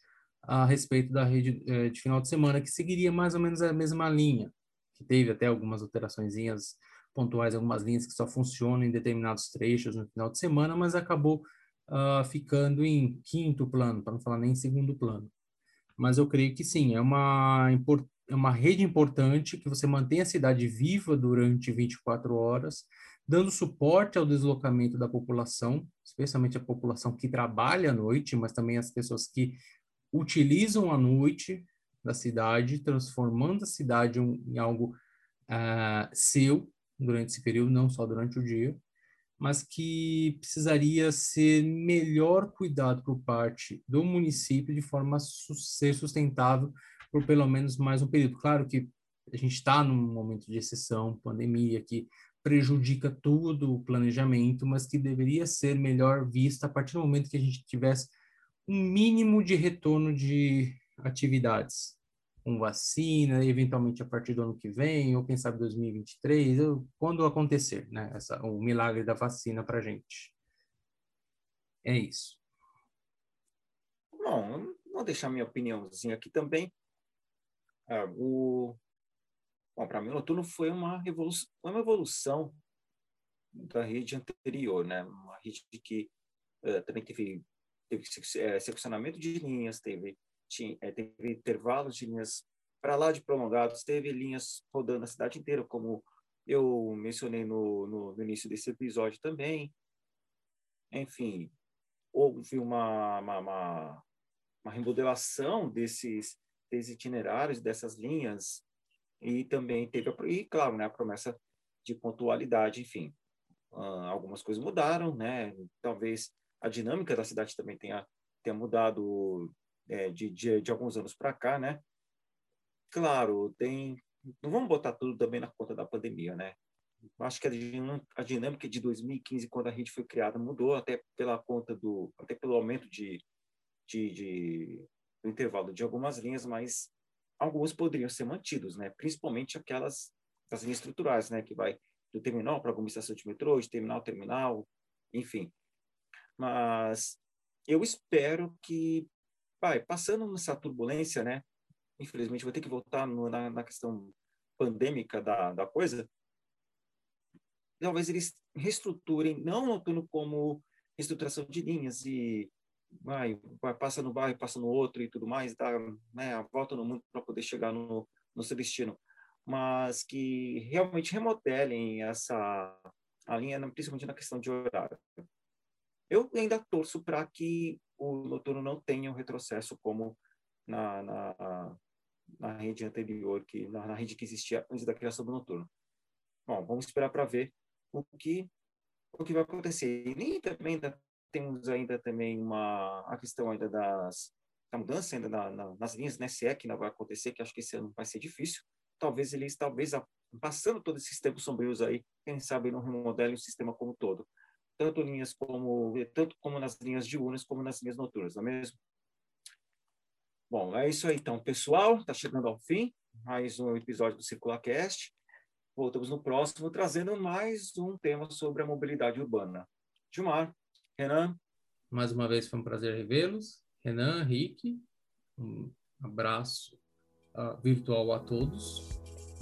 B: a respeito da rede eh, de final de semana, que seguiria mais ou menos a mesma linha, que teve até algumas alterações pontuais, algumas linhas que só funcionam em determinados trechos no final de semana, mas acabou uh, ficando em quinto plano, para não falar nem em segundo plano. Mas eu creio que sim, é uma, é uma rede importante que você mantém a cidade viva durante 24 horas, dando suporte ao deslocamento da população, especialmente a população que trabalha à noite, mas também as pessoas que utilizam a noite da cidade, transformando a cidade em algo uh, seu durante esse período, não só durante o dia, mas que precisaria ser melhor cuidado por parte do município de forma a ser sustentável por pelo menos mais um período. Claro que a gente está num momento de exceção, pandemia, que prejudica todo o planejamento, mas que deveria ser melhor vista a partir do momento que a gente tivesse um mínimo de retorno de atividades, com vacina, eventualmente a partir do ano que vem, ou quem sabe 2023, quando acontecer, né, essa, o milagre da vacina para gente. É isso.
A: Bom, vou deixar minha opiniãozinha aqui também. Ah, o... Bom, para mim, o noturno foi uma, revolução, uma evolução da rede anterior, né? Uma rede que uh, também teve, teve é, seccionamento de linhas, teve, tinha, é, teve intervalos de linhas para lá de prolongados, teve linhas rodando a cidade inteira, como eu mencionei no, no, no início desse episódio também. Enfim, houve uma, uma, uma, uma remodelação desses, desses itinerários, dessas linhas, e também teve, a, e claro, né, a promessa de pontualidade, enfim. Uh, algumas coisas mudaram, né? Talvez a dinâmica da cidade também tenha, tenha mudado é, de, de, de alguns anos para cá, né? Claro, tem. Não vamos botar tudo também na conta da pandemia, né? Acho que a dinâmica de 2015, quando a rede foi criada, mudou até pela conta do, até pelo aumento de, de, de do intervalo de algumas linhas, mas alguns poderiam ser mantidos, né? Principalmente aquelas das linhas estruturais, né? Que vai do terminal para alguma estação de metrô, de terminal terminal, enfim. Mas eu espero que, vai, passando nessa turbulência, né? infelizmente vou ter que voltar no, na, na, questão pandêmica da, da coisa, talvez eles reestruturem, não notando como reestruturação de linhas e vai, vai passa no bairro, passa no outro e tudo mais, dá né, a volta no mundo para poder chegar no, no seu destino, mas que realmente remodelem essa a linha, principalmente na questão de horário. Eu ainda torço para que o noturno não tenha um retrocesso como na, na, na rede anterior, que na, na, rede que existia antes da criação do noturno. Bom, vamos esperar para ver o que o que vai acontecer. E também ainda temos ainda também uma a questão ainda das da mudança ainda na, na, nas linhas, né, se é que não vai acontecer, que acho que esse ano vai ser difícil. Talvez eles, talvez passando todos esses tempos sombrios aí, quem sabe não remodelem o sistema como todo, tanto linhas como tanto como nas linhas diurnas como nas linhas noturnas, não é mesmo? Bom, é isso aí então, pessoal. Está chegando ao fim mais um episódio do CirculaCast. Voltamos no próximo trazendo mais um tema sobre a mobilidade urbana. Gilmar, Renan.
B: Mais uma vez foi um prazer revê-los. Renan, Rick, um abraço uh, virtual a todos,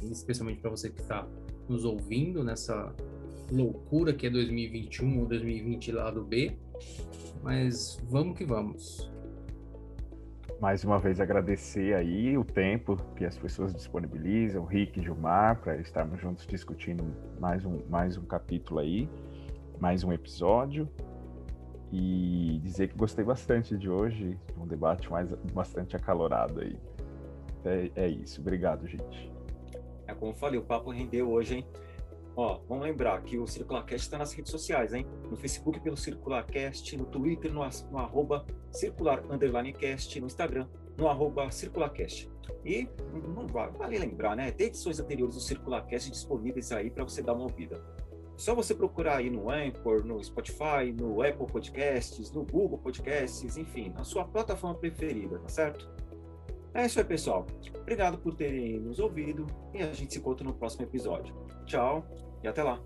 B: especialmente para você que está nos ouvindo nessa loucura que é 2021 ou 2020 lado B. Mas vamos que vamos
C: mais uma vez agradecer aí o tempo que as pessoas disponibilizam, Rick e Gilmar, para estarmos juntos discutindo mais um, mais um capítulo aí, mais um episódio. E dizer que gostei bastante de hoje, um debate mais, bastante acalorado aí. É, é isso. Obrigado, gente.
A: É como eu falei, o papo rendeu hoje, hein? Ó, vamos lembrar que o CircularCast está nas redes sociais, hein? No Facebook pelo CircularCast, no Twitter no, no arroba no Instagram no arroba circularcast. E não vale, vale lembrar, né? Tem edições anteriores do CircularCast disponíveis aí para você dar uma ouvida. Só você procurar aí no Anchor, no Spotify, no Apple Podcasts, no Google Podcasts, enfim, na sua plataforma preferida, tá certo? É isso aí, pessoal. Obrigado por terem nos ouvido e a gente se encontra no próximo episódio. Tchau e até lá.